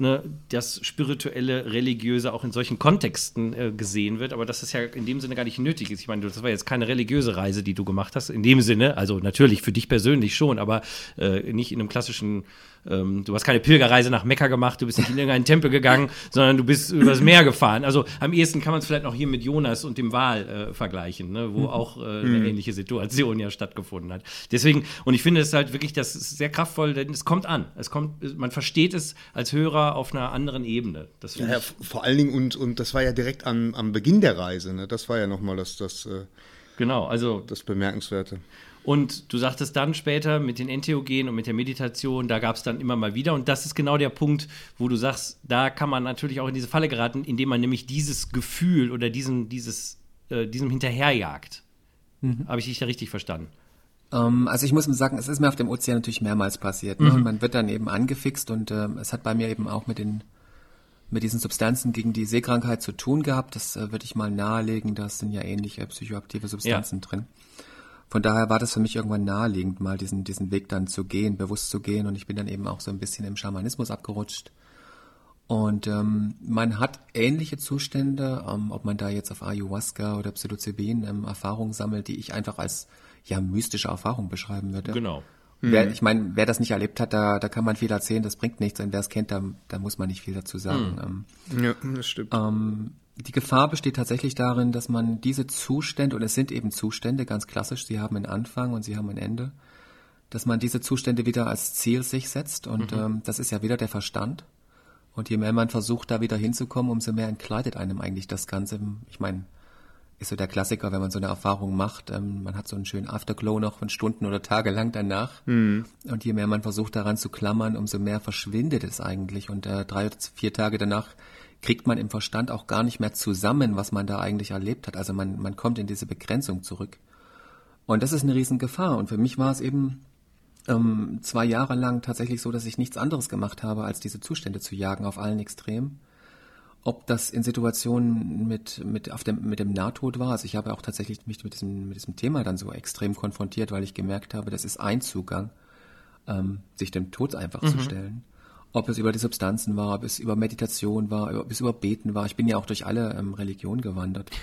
ne, das spirituelle, religiöse auch in solchen Kontexten äh, gesehen wird, aber dass das ja in dem Sinne gar nicht nötig ist. Ich meine, das war jetzt keine religiöse Reise, die du gemacht hast, in dem Sinne, also natürlich für dich persönlich schon, aber äh, nicht in einem klassischen ähm, du hast keine Pilgerreise nach Mekka gemacht, du bist nicht in irgendeinen Tempel gegangen, sondern du bist übers Meer gefahren. Also am ehesten kann man es vielleicht noch hier mit Jonas und dem Wal äh, vergleichen, ne, wo auch äh, eine mhm. ähnliche Situation ja stattgefunden hat. Deswegen, und ich finde es halt wirklich, das ist sehr kraftvoll, denn es kommt an. Es kommt, man versteht es als Hörer auf einer anderen Ebene. Das ja, ja, vor allen Dingen, und, und das war ja direkt am, am Beginn der Reise, ne? Das war ja nochmal das, das, äh, genau, also das Bemerkenswerte. Und du sagtest dann später mit den Entheogenen und mit der Meditation, da gab es dann immer mal wieder. Und das ist genau der Punkt, wo du sagst, da kann man natürlich auch in diese Falle geraten, indem man nämlich dieses Gefühl oder diesen, dieses, äh, diesem hinterherjagt. Mhm. Habe ich dich da richtig verstanden? Um, ähm, also ich muss sagen, es ist mir auf dem Ozean natürlich mehrmals passiert. Ne? Mhm. Man wird dann eben angefixt und äh, es hat bei mir eben auch mit den mit diesen Substanzen gegen die Seekrankheit zu tun gehabt. Das äh, würde ich mal nahelegen. Da sind ja ähnliche psychoaktive Substanzen ja. drin. Von daher war das für mich irgendwann naheliegend, mal diesen, diesen Weg dann zu gehen, bewusst zu gehen. Und ich bin dann eben auch so ein bisschen im Schamanismus abgerutscht. Und ähm, man hat ähnliche Zustände, ähm, ob man da jetzt auf Ayahuasca oder Psilocybin ähm, Erfahrungen sammelt, die ich einfach als ja mystische Erfahrung beschreiben würde. Genau. Wer, mhm. ich meine, wer das nicht erlebt hat, da, da kann man viel erzählen, das bringt nichts. Und wer es kennt, da, da muss man nicht viel dazu sagen. Mhm. ja, das stimmt. Ähm, die Gefahr besteht tatsächlich darin, dass man diese Zustände, und es sind eben Zustände, ganz klassisch, sie haben einen Anfang und sie haben ein Ende, dass man diese Zustände wieder als Ziel sich setzt und mhm. ähm, das ist ja wieder der Verstand. Und je mehr man versucht, da wieder hinzukommen, umso mehr entkleidet einem eigentlich das Ganze. Ich meine, ist so der Klassiker, wenn man so eine Erfahrung macht, ähm, man hat so einen schönen Afterglow noch von Stunden oder Tage lang danach. Mhm. Und je mehr man versucht, daran zu klammern, umso mehr verschwindet es eigentlich. Und äh, drei oder vier Tage danach kriegt man im Verstand auch gar nicht mehr zusammen, was man da eigentlich erlebt hat. Also man, man kommt in diese Begrenzung zurück. Und das ist eine Riesengefahr. Und für mich war es eben ähm, zwei Jahre lang tatsächlich so, dass ich nichts anderes gemacht habe, als diese Zustände zu jagen auf allen Extremen. Ob das in Situationen mit, mit, auf dem, mit dem Nahtod war, also ich habe auch tatsächlich mich mit diesem, mit diesem Thema dann so extrem konfrontiert, weil ich gemerkt habe, das ist ein Zugang, ähm, sich dem Tod einfach mhm. zu stellen. Ob es über die Substanzen war, ob es über Meditation war, ob es über Beten war. Ich bin ja auch durch alle ähm, Religionen gewandert.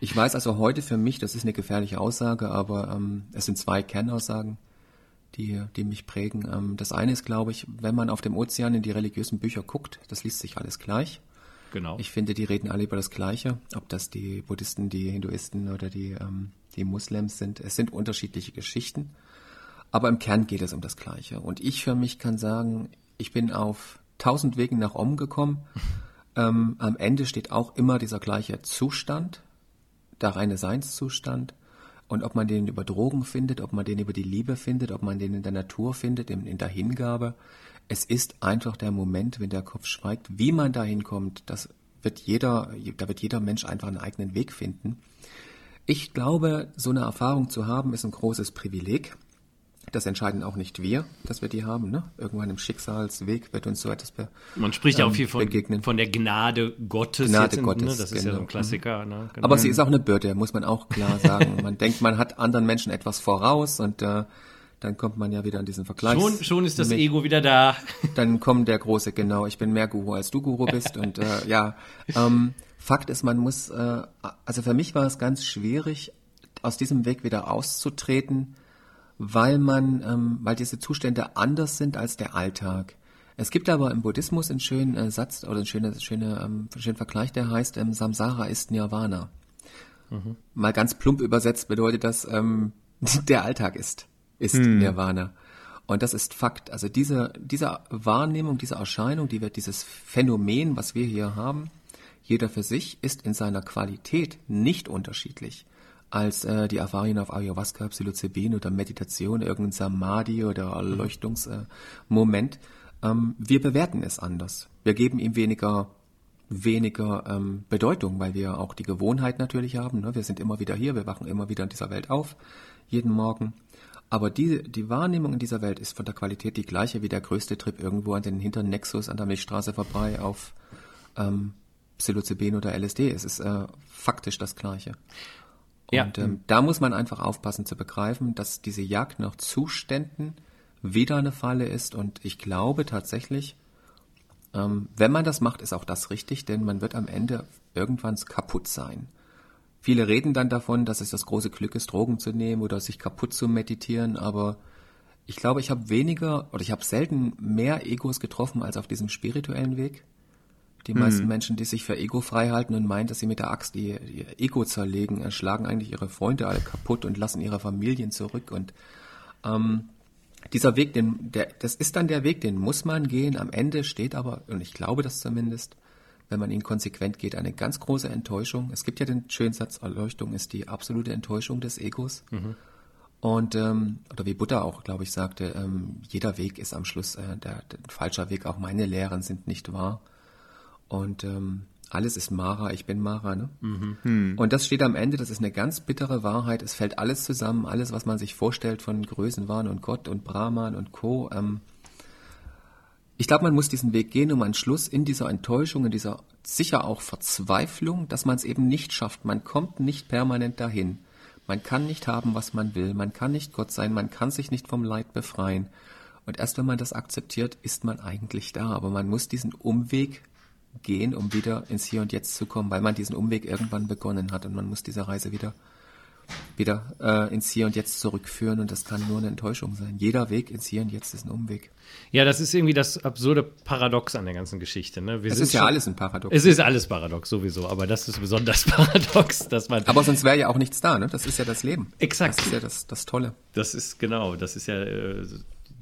Ich weiß also heute für mich, das ist eine gefährliche Aussage, aber ähm, es sind zwei Kernaussagen die, die mich prägen. Ähm, das eine ist, glaube ich, wenn man auf dem Ozean in die religiösen Bücher guckt, das liest sich alles gleich. Genau. Ich finde, die reden alle über das Gleiche, ob das die Buddhisten, die Hinduisten oder die, ähm, die Muslims sind. Es sind unterschiedliche Geschichten, aber im Kern geht es um das Gleiche. Und ich für mich kann sagen, ich bin auf tausend Wegen nach Om gekommen. ähm, am Ende steht auch immer dieser gleiche Zustand, der reine Seinszustand. Und ob man den über Drogen findet, ob man den über die Liebe findet, ob man den in der Natur findet, in, in der Hingabe, es ist einfach der Moment, wenn der Kopf schweigt. Wie man da hinkommt, das wird jeder, da wird jeder Mensch einfach einen eigenen Weg finden. Ich glaube, so eine Erfahrung zu haben, ist ein großes Privileg. Das entscheiden auch nicht wir, dass wir die haben. Ne? Irgendwann im Schicksalsweg wird uns so etwas be Man spricht ja auch ähm, viel von, begegnen. von der Gnade Gottes. Gnade in, Gottes, ne? Das ist genau. ja so ein Klassiker. Ne? Genau. Aber sie ist auch eine Bürde, muss man auch klar sagen. man denkt, man hat anderen Menschen etwas voraus und äh, dann kommt man ja wieder an diesen Vergleich. Schon, schon ist das mit, Ego wieder da. Dann kommt der große, genau, ich bin mehr Guru als du Guru bist. und äh, ja, ähm, Fakt ist, man muss, äh, also für mich war es ganz schwierig, aus diesem Weg wieder auszutreten, weil man, ähm, weil diese Zustände anders sind als der Alltag. Es gibt aber im Buddhismus einen schönen äh, Satz oder einen schönen, schöne, ähm, schönen Vergleich, der heißt, ähm, Samsara ist Nirvana. Mhm. Mal ganz plump übersetzt bedeutet das, ähm, der Alltag ist, ist mhm. Nirvana. Und das ist Fakt. Also diese, diese Wahrnehmung, diese Erscheinung, die wird, dieses Phänomen, was wir hier haben, jeder für sich, ist in seiner Qualität nicht unterschiedlich als äh, die Erfahrungen auf Ayahuasca, Psilocybin oder Meditation, irgendein Samadhi oder Erleuchtungsmoment. Äh, ähm, wir bewerten es anders. Wir geben ihm weniger weniger ähm, Bedeutung, weil wir auch die Gewohnheit natürlich haben. Ne? Wir sind immer wieder hier, wir wachen immer wieder in dieser Welt auf, jeden Morgen. Aber die, die Wahrnehmung in dieser Welt ist von der Qualität die gleiche wie der größte Trip irgendwo an den hinteren Nexus an der Milchstraße vorbei auf ähm, Psilocybin oder LSD. Es ist äh, faktisch das gleiche. Und ja. ähm, da muss man einfach aufpassen zu begreifen, dass diese Jagd nach Zuständen wieder eine Falle ist. Und ich glaube tatsächlich, ähm, wenn man das macht, ist auch das richtig, denn man wird am Ende irgendwann kaputt sein. Viele reden dann davon, dass es das große Glück ist, Drogen zu nehmen oder sich kaputt zu meditieren, aber ich glaube, ich habe weniger oder ich habe selten mehr Egos getroffen als auf diesem spirituellen Weg. Die meisten mhm. Menschen, die sich für Ego frei halten und meinen, dass sie mit der Axt ihr, ihr Ego zerlegen, schlagen eigentlich ihre Freunde alle kaputt und lassen ihre Familien zurück. Und ähm, dieser Weg, den, der, das ist dann der Weg, den muss man gehen. Am Ende steht aber, und ich glaube das zumindest, wenn man ihn konsequent geht, eine ganz große Enttäuschung. Es gibt ja den schönen Satz, Erleuchtung ist die absolute Enttäuschung des Egos. Mhm. Und, ähm, oder wie Buddha auch, glaube ich, sagte, ähm, jeder Weg ist am Schluss äh, der, der falscher Weg, auch meine Lehren sind nicht wahr. Und ähm, alles ist Mara, ich bin Mara. Ne? Mhm. Hm. Und das steht am Ende, das ist eine ganz bittere Wahrheit. Es fällt alles zusammen, alles, was man sich vorstellt von Größenwahn und Gott und Brahman und Co. Ähm, ich glaube, man muss diesen Weg gehen, um einen Schluss in dieser Enttäuschung, in dieser sicher auch Verzweiflung, dass man es eben nicht schafft. Man kommt nicht permanent dahin. Man kann nicht haben, was man will. Man kann nicht Gott sein. Man kann sich nicht vom Leid befreien. Und erst wenn man das akzeptiert, ist man eigentlich da. Aber man muss diesen Umweg gehen, um wieder ins Hier und Jetzt zu kommen, weil man diesen Umweg irgendwann begonnen hat und man muss diese Reise wieder wieder äh, ins Hier und Jetzt zurückführen und das kann nur eine Enttäuschung sein. Jeder Weg ins Hier und Jetzt ist ein Umweg. Ja, das ist irgendwie das absurde Paradox an der ganzen Geschichte. Ne? es ist ja schon, alles ein Paradox. Es ist alles Paradox sowieso, aber das ist besonders paradox, dass man. Aber sonst wäre ja auch nichts da, ne? Das ist ja das Leben. Exakt. Das ist ja das, das Tolle. Das ist genau, das ist ja äh,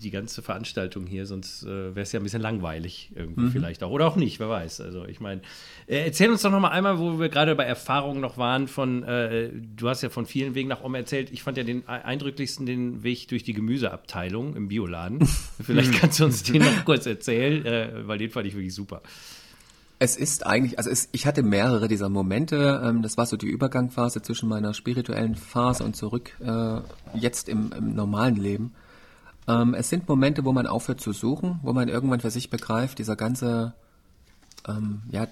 die ganze Veranstaltung hier, sonst äh, wäre es ja ein bisschen langweilig irgendwie mhm. vielleicht auch. Oder auch nicht, wer weiß. Also ich meine, äh, erzähl uns doch noch mal einmal, wo wir gerade bei Erfahrungen noch waren von, äh, du hast ja von vielen Wegen nach Om erzählt. Ich fand ja den eindrücklichsten den Weg durch die Gemüseabteilung im Bioladen. vielleicht kannst du uns den noch kurz erzählen, äh, weil den fand ich wirklich super. Es ist eigentlich, also es, ich hatte mehrere dieser Momente. Ähm, das war so die Übergangphase zwischen meiner spirituellen Phase und zurück äh, jetzt im, im normalen Leben. Ähm, es sind Momente, wo man aufhört zu suchen, wo man irgendwann für sich begreift, dieser ganze, ähm, ja,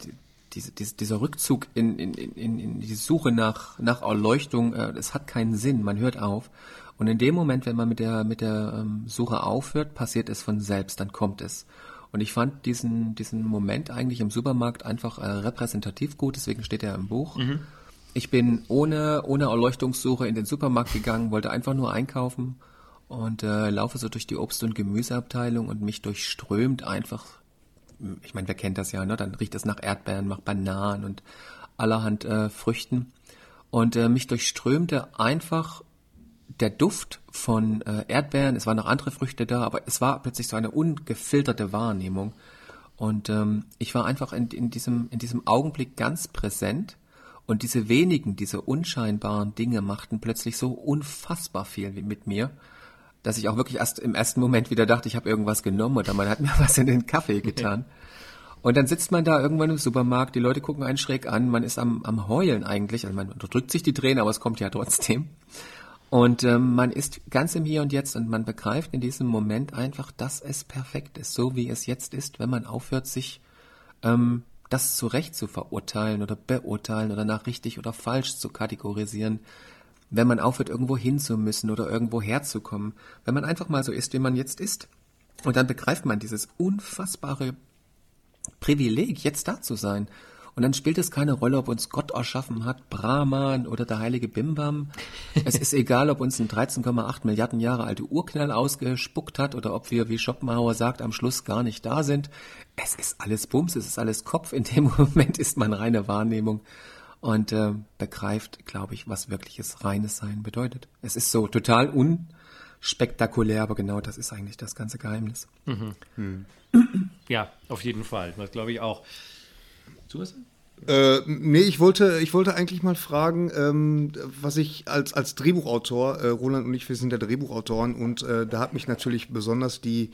diese, diese, dieser Rückzug in, in, in, in die Suche nach, nach Erleuchtung, äh, es hat keinen Sinn, man hört auf. Und in dem Moment, wenn man mit der, mit der ähm, Suche aufhört, passiert es von selbst, dann kommt es. Und ich fand diesen, diesen Moment eigentlich im Supermarkt einfach äh, repräsentativ gut, deswegen steht er im Buch. Mhm. Ich bin ohne, ohne Erleuchtungssuche in den Supermarkt gegangen, wollte einfach nur einkaufen und äh, laufe so durch die Obst- und Gemüseabteilung und mich durchströmt einfach, ich meine, wer kennt das ja, ne? Dann riecht es nach Erdbeeren, nach Bananen und allerhand äh, Früchten. Und äh, mich durchströmte einfach der Duft von äh, Erdbeeren, es waren noch andere Früchte da, aber es war plötzlich so eine ungefilterte Wahrnehmung. Und ähm, ich war einfach in, in, diesem, in diesem Augenblick ganz präsent und diese wenigen, diese unscheinbaren Dinge machten plötzlich so unfassbar viel mit mir, dass ich auch wirklich erst im ersten Moment wieder dachte, ich habe irgendwas genommen oder man hat mir was in den Kaffee getan. Und dann sitzt man da irgendwann im Supermarkt, die Leute gucken einen schräg an, man ist am, am Heulen eigentlich, also man unterdrückt sich die Tränen, aber es kommt ja trotzdem. Und ähm, man ist ganz im Hier und Jetzt und man begreift in diesem Moment einfach, dass es perfekt ist, so wie es jetzt ist, wenn man aufhört, sich ähm, das zurecht zu verurteilen oder beurteilen oder nach richtig oder falsch zu kategorisieren, wenn man aufhört, irgendwo hin müssen oder irgendwo herzukommen, wenn man einfach mal so ist, wie man jetzt ist. Und dann begreift man dieses unfassbare Privileg, jetzt da zu sein und dann spielt es keine Rolle, ob uns Gott erschaffen hat, Brahman oder der heilige Bimbam. Es ist egal, ob uns ein 13,8 Milliarden Jahre alte Urknall ausgespuckt hat oder ob wir, wie Schopenhauer sagt, am Schluss gar nicht da sind. Es ist alles Bums, es ist alles Kopf. In dem Moment ist man reine Wahrnehmung und äh, begreift, glaube ich, was wirkliches reines Sein bedeutet. Es ist so total unspektakulär, aber genau das ist eigentlich das ganze Geheimnis. Mhm. Hm. Ja, auf jeden Fall. Das glaube ich auch. Du was? Äh, nee, ich wollte, ich wollte eigentlich mal fragen, ähm, was ich als, als Drehbuchautor, äh, Roland und ich, wir sind ja Drehbuchautoren und äh, da hat mich natürlich besonders die,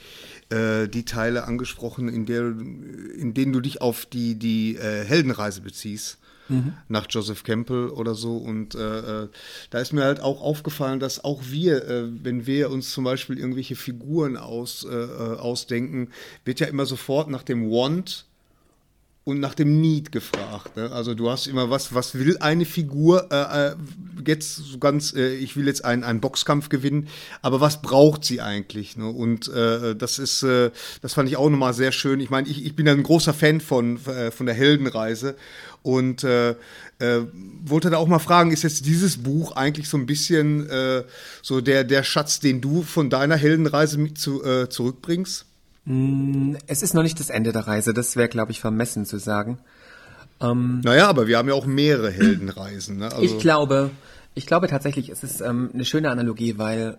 äh, die Teile angesprochen, in, der, in denen du dich auf die, die äh, Heldenreise beziehst. Mhm. Nach Joseph Campbell oder so. Und äh, äh, da ist mir halt auch aufgefallen, dass auch wir, wenn wir uns zum Beispiel irgendwelche Figuren aus, ausdenken, wird ja immer sofort nach dem Want und nach dem Need gefragt. Ne? Also du hast immer was, was will eine Figur äh, äh, jetzt so ganz, äh, ich will jetzt einen, einen Boxkampf gewinnen, aber was braucht sie eigentlich? Ne? Und äh, das ist, äh, das fand ich auch nochmal sehr schön. Ich meine, ich, ich bin ein großer Fan von, äh, von der Heldenreise und äh, äh, wollte da auch mal fragen, ist jetzt dieses Buch eigentlich so ein bisschen äh, so der, der Schatz, den du von deiner Heldenreise mit zu, äh, zurückbringst? Mm, es ist noch nicht das Ende der Reise, das wäre, glaube ich, vermessen zu sagen. Ähm, naja, aber wir haben ja auch mehrere Heldenreisen. Ne? Also ich glaube, ich glaube tatsächlich, es ist ähm, eine schöne Analogie, weil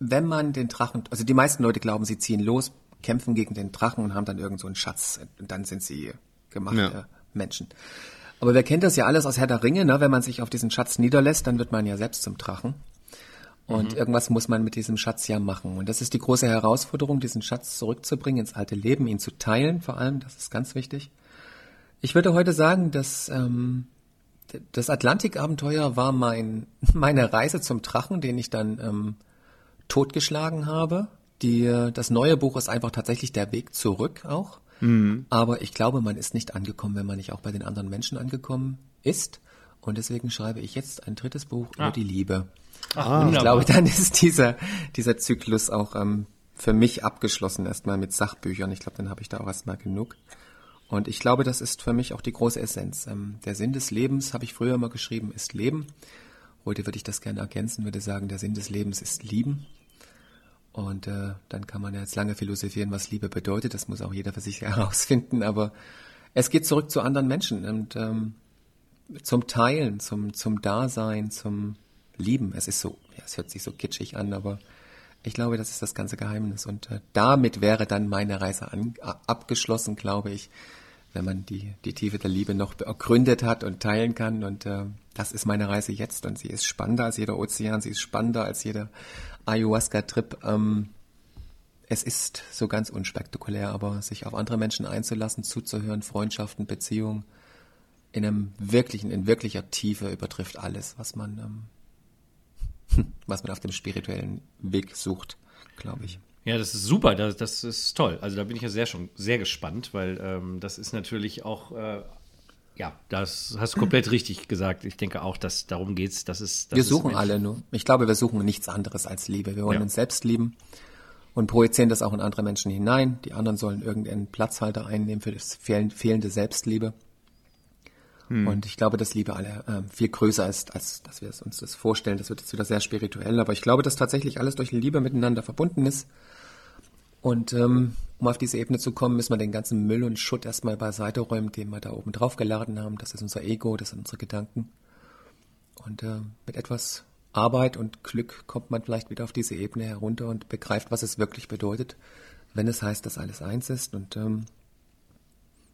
wenn man den Drachen, also die meisten Leute glauben, sie ziehen los, kämpfen gegen den Drachen und haben dann irgend so einen Schatz und dann sind sie gemachte ja. Menschen. Aber wer kennt das ja alles aus Herr der Ringe, ne? wenn man sich auf diesen Schatz niederlässt, dann wird man ja selbst zum Drachen. Und mhm. irgendwas muss man mit diesem Schatz ja machen. Und das ist die große Herausforderung, diesen Schatz zurückzubringen ins alte Leben, ihn zu teilen vor allem. Das ist ganz wichtig. Ich würde heute sagen, dass ähm, das Atlantikabenteuer war mein, meine Reise zum Drachen, den ich dann ähm, totgeschlagen habe. Die, das neue Buch ist einfach tatsächlich der Weg zurück auch. Mhm. Aber ich glaube, man ist nicht angekommen, wenn man nicht auch bei den anderen Menschen angekommen ist. Und deswegen schreibe ich jetzt ein drittes Buch ah. über die Liebe. Ach, und ich glaube, dann ist dieser, dieser Zyklus auch ähm, für mich abgeschlossen, erstmal mit Sachbüchern. Ich glaube, dann habe ich da auch erstmal genug. Und ich glaube, das ist für mich auch die große Essenz. Ähm, der Sinn des Lebens, habe ich früher mal geschrieben, ist Leben. Heute würde ich das gerne ergänzen, würde sagen, der Sinn des Lebens ist Lieben. Und äh, dann kann man ja jetzt lange philosophieren, was Liebe bedeutet. Das muss auch jeder für sich herausfinden. Aber es geht zurück zu anderen Menschen und ähm, zum Teilen, zum, zum Dasein, zum lieben. Es ist so, ja, es hört sich so kitschig an, aber ich glaube, das ist das ganze Geheimnis. Und äh, damit wäre dann meine Reise an, abgeschlossen, glaube ich, wenn man die, die Tiefe der Liebe noch ergründet hat und teilen kann. Und äh, das ist meine Reise jetzt. Und sie ist spannender als jeder Ozean, sie ist spannender als jeder Ayahuasca-Trip. Ähm, es ist so ganz unspektakulär, aber sich auf andere Menschen einzulassen, zuzuhören, Freundschaften, Beziehungen, in einem wirklichen, in wirklicher Tiefe übertrifft alles, was man, ähm, was man auf dem spirituellen Weg sucht, glaube ich. Ja, das ist super, das, das, ist toll. Also da bin ich ja sehr schon sehr gespannt, weil ähm, das ist natürlich auch, äh, ja, das hast du komplett richtig gesagt. Ich denke auch, dass darum geht es, dass es. wir suchen alle nur. Ich glaube, wir suchen nichts anderes als Liebe. Wir wollen ja. uns selbst lieben und projizieren das auch in andere Menschen hinein. Die anderen sollen irgendeinen Platzhalter einnehmen für das fehlende Selbstliebe. Hm. Und ich glaube, dass Liebe alle äh, viel größer ist, als dass wir es uns das vorstellen. Das wird jetzt wieder sehr spirituell, aber ich glaube, dass tatsächlich alles durch Liebe miteinander verbunden ist. Und ähm, um auf diese Ebene zu kommen, müssen wir den ganzen Müll und Schutt erstmal beiseite räumen, den wir da oben drauf geladen haben. Das ist unser Ego, das sind unsere Gedanken. Und äh, mit etwas Arbeit und Glück kommt man vielleicht wieder auf diese Ebene herunter und begreift, was es wirklich bedeutet, wenn es heißt, dass alles eins ist und ähm,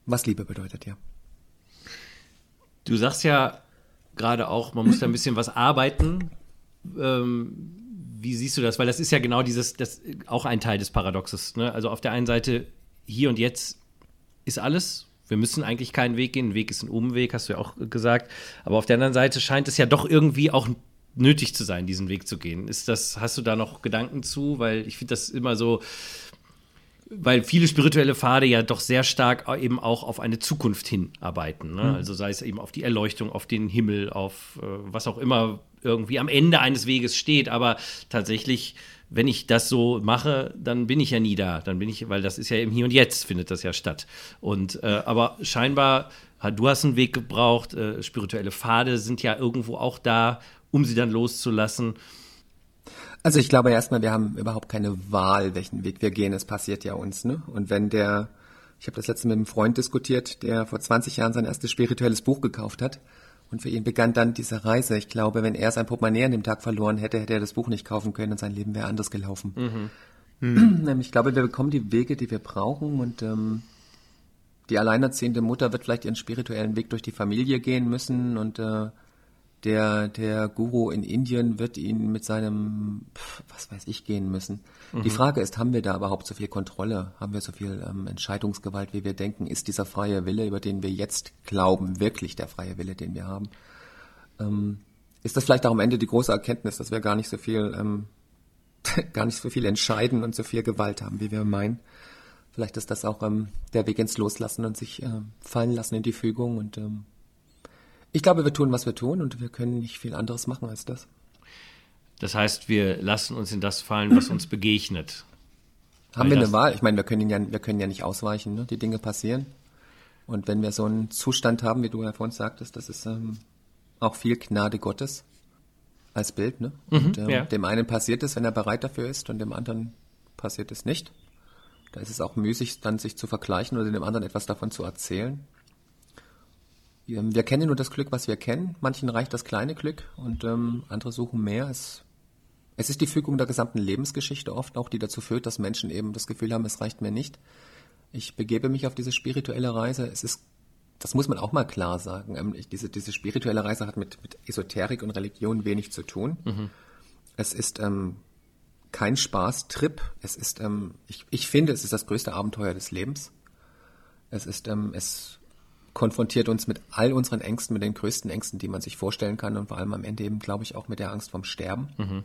was Liebe bedeutet, ja. Du sagst ja gerade auch, man muss da ein bisschen was arbeiten. Ähm, wie siehst du das? Weil das ist ja genau dieses, das auch ein Teil des Paradoxes. Ne? Also auf der einen Seite, hier und jetzt ist alles. Wir müssen eigentlich keinen Weg gehen. Ein Weg ist ein Umweg, hast du ja auch gesagt. Aber auf der anderen Seite scheint es ja doch irgendwie auch nötig zu sein, diesen Weg zu gehen. Ist das, hast du da noch Gedanken zu? Weil ich finde das immer so, weil viele spirituelle Pfade ja doch sehr stark eben auch auf eine Zukunft hinarbeiten. Ne? Mhm. Also sei es eben auf die Erleuchtung, auf den Himmel, auf äh, was auch immer irgendwie am Ende eines Weges steht. Aber tatsächlich, wenn ich das so mache, dann bin ich ja nie da. Dann bin ich, weil das ist ja im Hier und Jetzt findet das ja statt. Und äh, aber scheinbar, du hast einen Weg gebraucht. Äh, spirituelle Pfade sind ja irgendwo auch da, um sie dann loszulassen. Also ich glaube erstmal, wir haben überhaupt keine Wahl, welchen Weg wir gehen. Es passiert ja uns, ne? Und wenn der, ich habe das letzte mit einem Freund diskutiert, der vor 20 Jahren sein erstes spirituelles Buch gekauft hat. Und für ihn begann dann diese Reise. Ich glaube, wenn er sein Portemonnaie an dem Tag verloren hätte, hätte er das Buch nicht kaufen können und sein Leben wäre anders gelaufen. Mhm. Mhm. Ich glaube, wir bekommen die Wege, die wir brauchen und ähm, die alleinerziehende Mutter wird vielleicht ihren spirituellen Weg durch die Familie gehen müssen und äh, der, der Guru in Indien wird ihn mit seinem, was weiß ich, gehen müssen. Mhm. Die Frage ist, haben wir da überhaupt so viel Kontrolle? Haben wir so viel ähm, Entscheidungsgewalt, wie wir denken? Ist dieser freie Wille, über den wir jetzt glauben, wirklich der freie Wille, den wir haben? Ähm, ist das vielleicht auch am Ende die große Erkenntnis, dass wir gar nicht so viel, ähm, gar nicht so viel entscheiden und so viel Gewalt haben, wie wir meinen? Vielleicht ist das auch ähm, der Weg ins Loslassen und sich äh, fallen lassen in die Fügung und ähm, ich glaube, wir tun, was wir tun und wir können nicht viel anderes machen als das. Das heißt, wir lassen uns in das fallen, was uns begegnet. Haben Weil wir eine Wahl? Ich meine, wir können ja, wir können ja nicht ausweichen. Ne? Die Dinge passieren. Und wenn wir so einen Zustand haben, wie du ja vorhin sagtest, das ist ähm, auch viel Gnade Gottes als Bild. Ne? Mhm, und ähm, ja. dem einen passiert es, wenn er bereit dafür ist, und dem anderen passiert es nicht. Da ist es auch müßig, dann sich zu vergleichen oder dem anderen etwas davon zu erzählen. Wir kennen nur das Glück, was wir kennen. Manchen reicht das kleine Glück und ähm, andere suchen mehr. Es, es ist die Fügung der gesamten Lebensgeschichte oft auch, die dazu führt, dass Menschen eben das Gefühl haben, es reicht mir nicht. Ich begebe mich auf diese spirituelle Reise. Es ist, das muss man auch mal klar sagen. Ähm, ich, diese, diese spirituelle Reise hat mit, mit Esoterik und Religion wenig zu tun. Mhm. Es ist ähm, kein Spaßtrip. Es ist, ähm, ich, ich finde, es ist das größte Abenteuer des Lebens. Es ist, ähm, es konfrontiert uns mit all unseren Ängsten, mit den größten Ängsten, die man sich vorstellen kann und vor allem am Ende eben, glaube ich, auch mit der Angst vom Sterben. Mhm.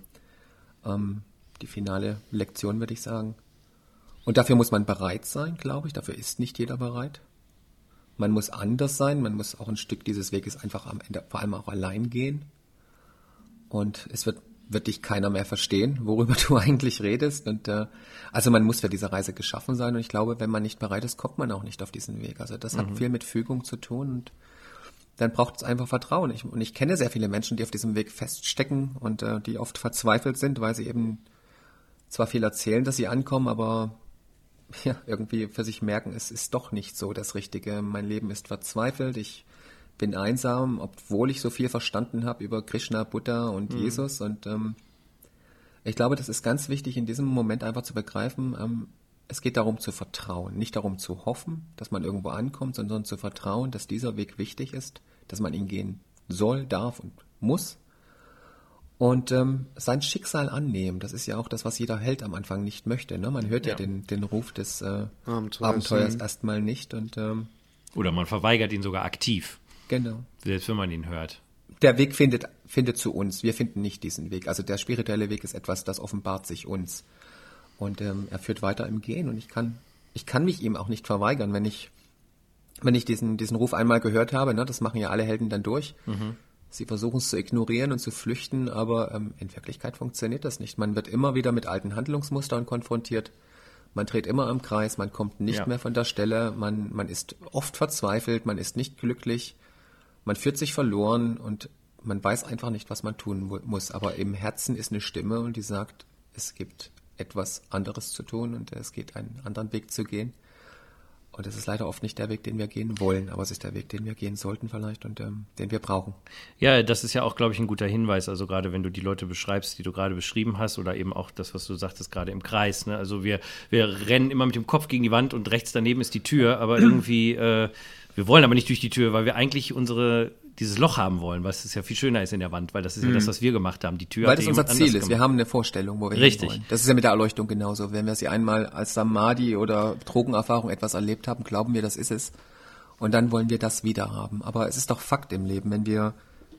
Ähm, die finale Lektion, würde ich sagen. Und dafür muss man bereit sein, glaube ich. Dafür ist nicht jeder bereit. Man muss anders sein. Man muss auch ein Stück dieses Weges einfach am Ende vor allem auch allein gehen. Und es wird wird dich keiner mehr verstehen, worüber du eigentlich redest. Und äh, also man muss für diese Reise geschaffen sein. Und ich glaube, wenn man nicht bereit ist, kommt man auch nicht auf diesen Weg. Also das mhm. hat viel mit Fügung zu tun und dann braucht es einfach Vertrauen. Ich, und ich kenne sehr viele Menschen, die auf diesem Weg feststecken und äh, die oft verzweifelt sind, weil sie eben zwar viel erzählen, dass sie ankommen, aber ja, irgendwie für sich merken, es ist doch nicht so das Richtige. Mein Leben ist verzweifelt. Ich bin einsam, obwohl ich so viel verstanden habe über Krishna, Buddha und mhm. Jesus. Und ähm, ich glaube, das ist ganz wichtig, in diesem Moment einfach zu begreifen, ähm, es geht darum zu vertrauen, nicht darum zu hoffen, dass man irgendwo ankommt, sondern zu vertrauen, dass dieser Weg wichtig ist, dass man ihn gehen soll, darf und muss. und ähm, sein Schicksal annehmen. Das ist ja auch das, was jeder Held am Anfang nicht möchte. Ne? Man hört ja, Ja. den, den Ruf des äh, Abenteuers, Abenteuers erstmal nicht. Und ähm, Oder man verweigert ihn sogar aktiv, genau. selbst wenn man ihn hört. Der Weg findet, findet zu uns. Wir finden nicht diesen Weg. Also der spirituelle Weg ist etwas, das offenbart sich uns. Und ähm, er führt weiter im Gehen. Und ich kann, ich kann mich ihm auch nicht verweigern, wenn ich, wenn ich diesen, diesen Ruf einmal gehört habe. Ne, das machen ja alle Helden dann durch. Sie versuchen es zu ignorieren und zu flüchten, aber ähm, in Wirklichkeit funktioniert das nicht. Man wird immer wieder mit alten Handlungsmustern konfrontiert. Man dreht immer am Kreis, man kommt nicht Ja. mehr von der Stelle, man, man ist oft verzweifelt, man ist nicht glücklich, man fühlt sich verloren und man weiß einfach nicht, was man tun mu- muss. Aber im Herzen ist eine Stimme und die sagt, es gibt etwas anderes zu tun und es geht einen anderen Weg zu gehen. Und es ist leider oft nicht der Weg, den wir gehen wollen, aber es ist der Weg, den wir gehen sollten vielleicht und ähm, den wir brauchen. Ja, das ist ja auch, glaube ich, ein guter Hinweis. Also gerade wenn du die Leute beschreibst, die du gerade beschrieben hast, oder eben auch das, was du sagtest, gerade im Kreis. Ne? Also wir, wir rennen immer mit dem Kopf gegen die Wand und rechts daneben ist die Tür, aber irgendwie, äh, wir wollen aber nicht durch die Tür, weil wir eigentlich unsere dieses Loch haben wollen, was es ja viel schöner ist in der Wand, weil das ist ja das, was wir gemacht haben. Die Tür Mhm. Weil das unser Ziel ist. Wir gemacht. haben eine Vorstellung, wo wir Richtig. hin wollen. Das ist ja mit der Erleuchtung genauso. Wenn wir sie einmal als Samadhi oder Drogenerfahrung etwas erlebt haben, glauben wir, das ist es. Und dann wollen wir das wieder haben. Aber es ist doch Fakt im Leben. Wenn wir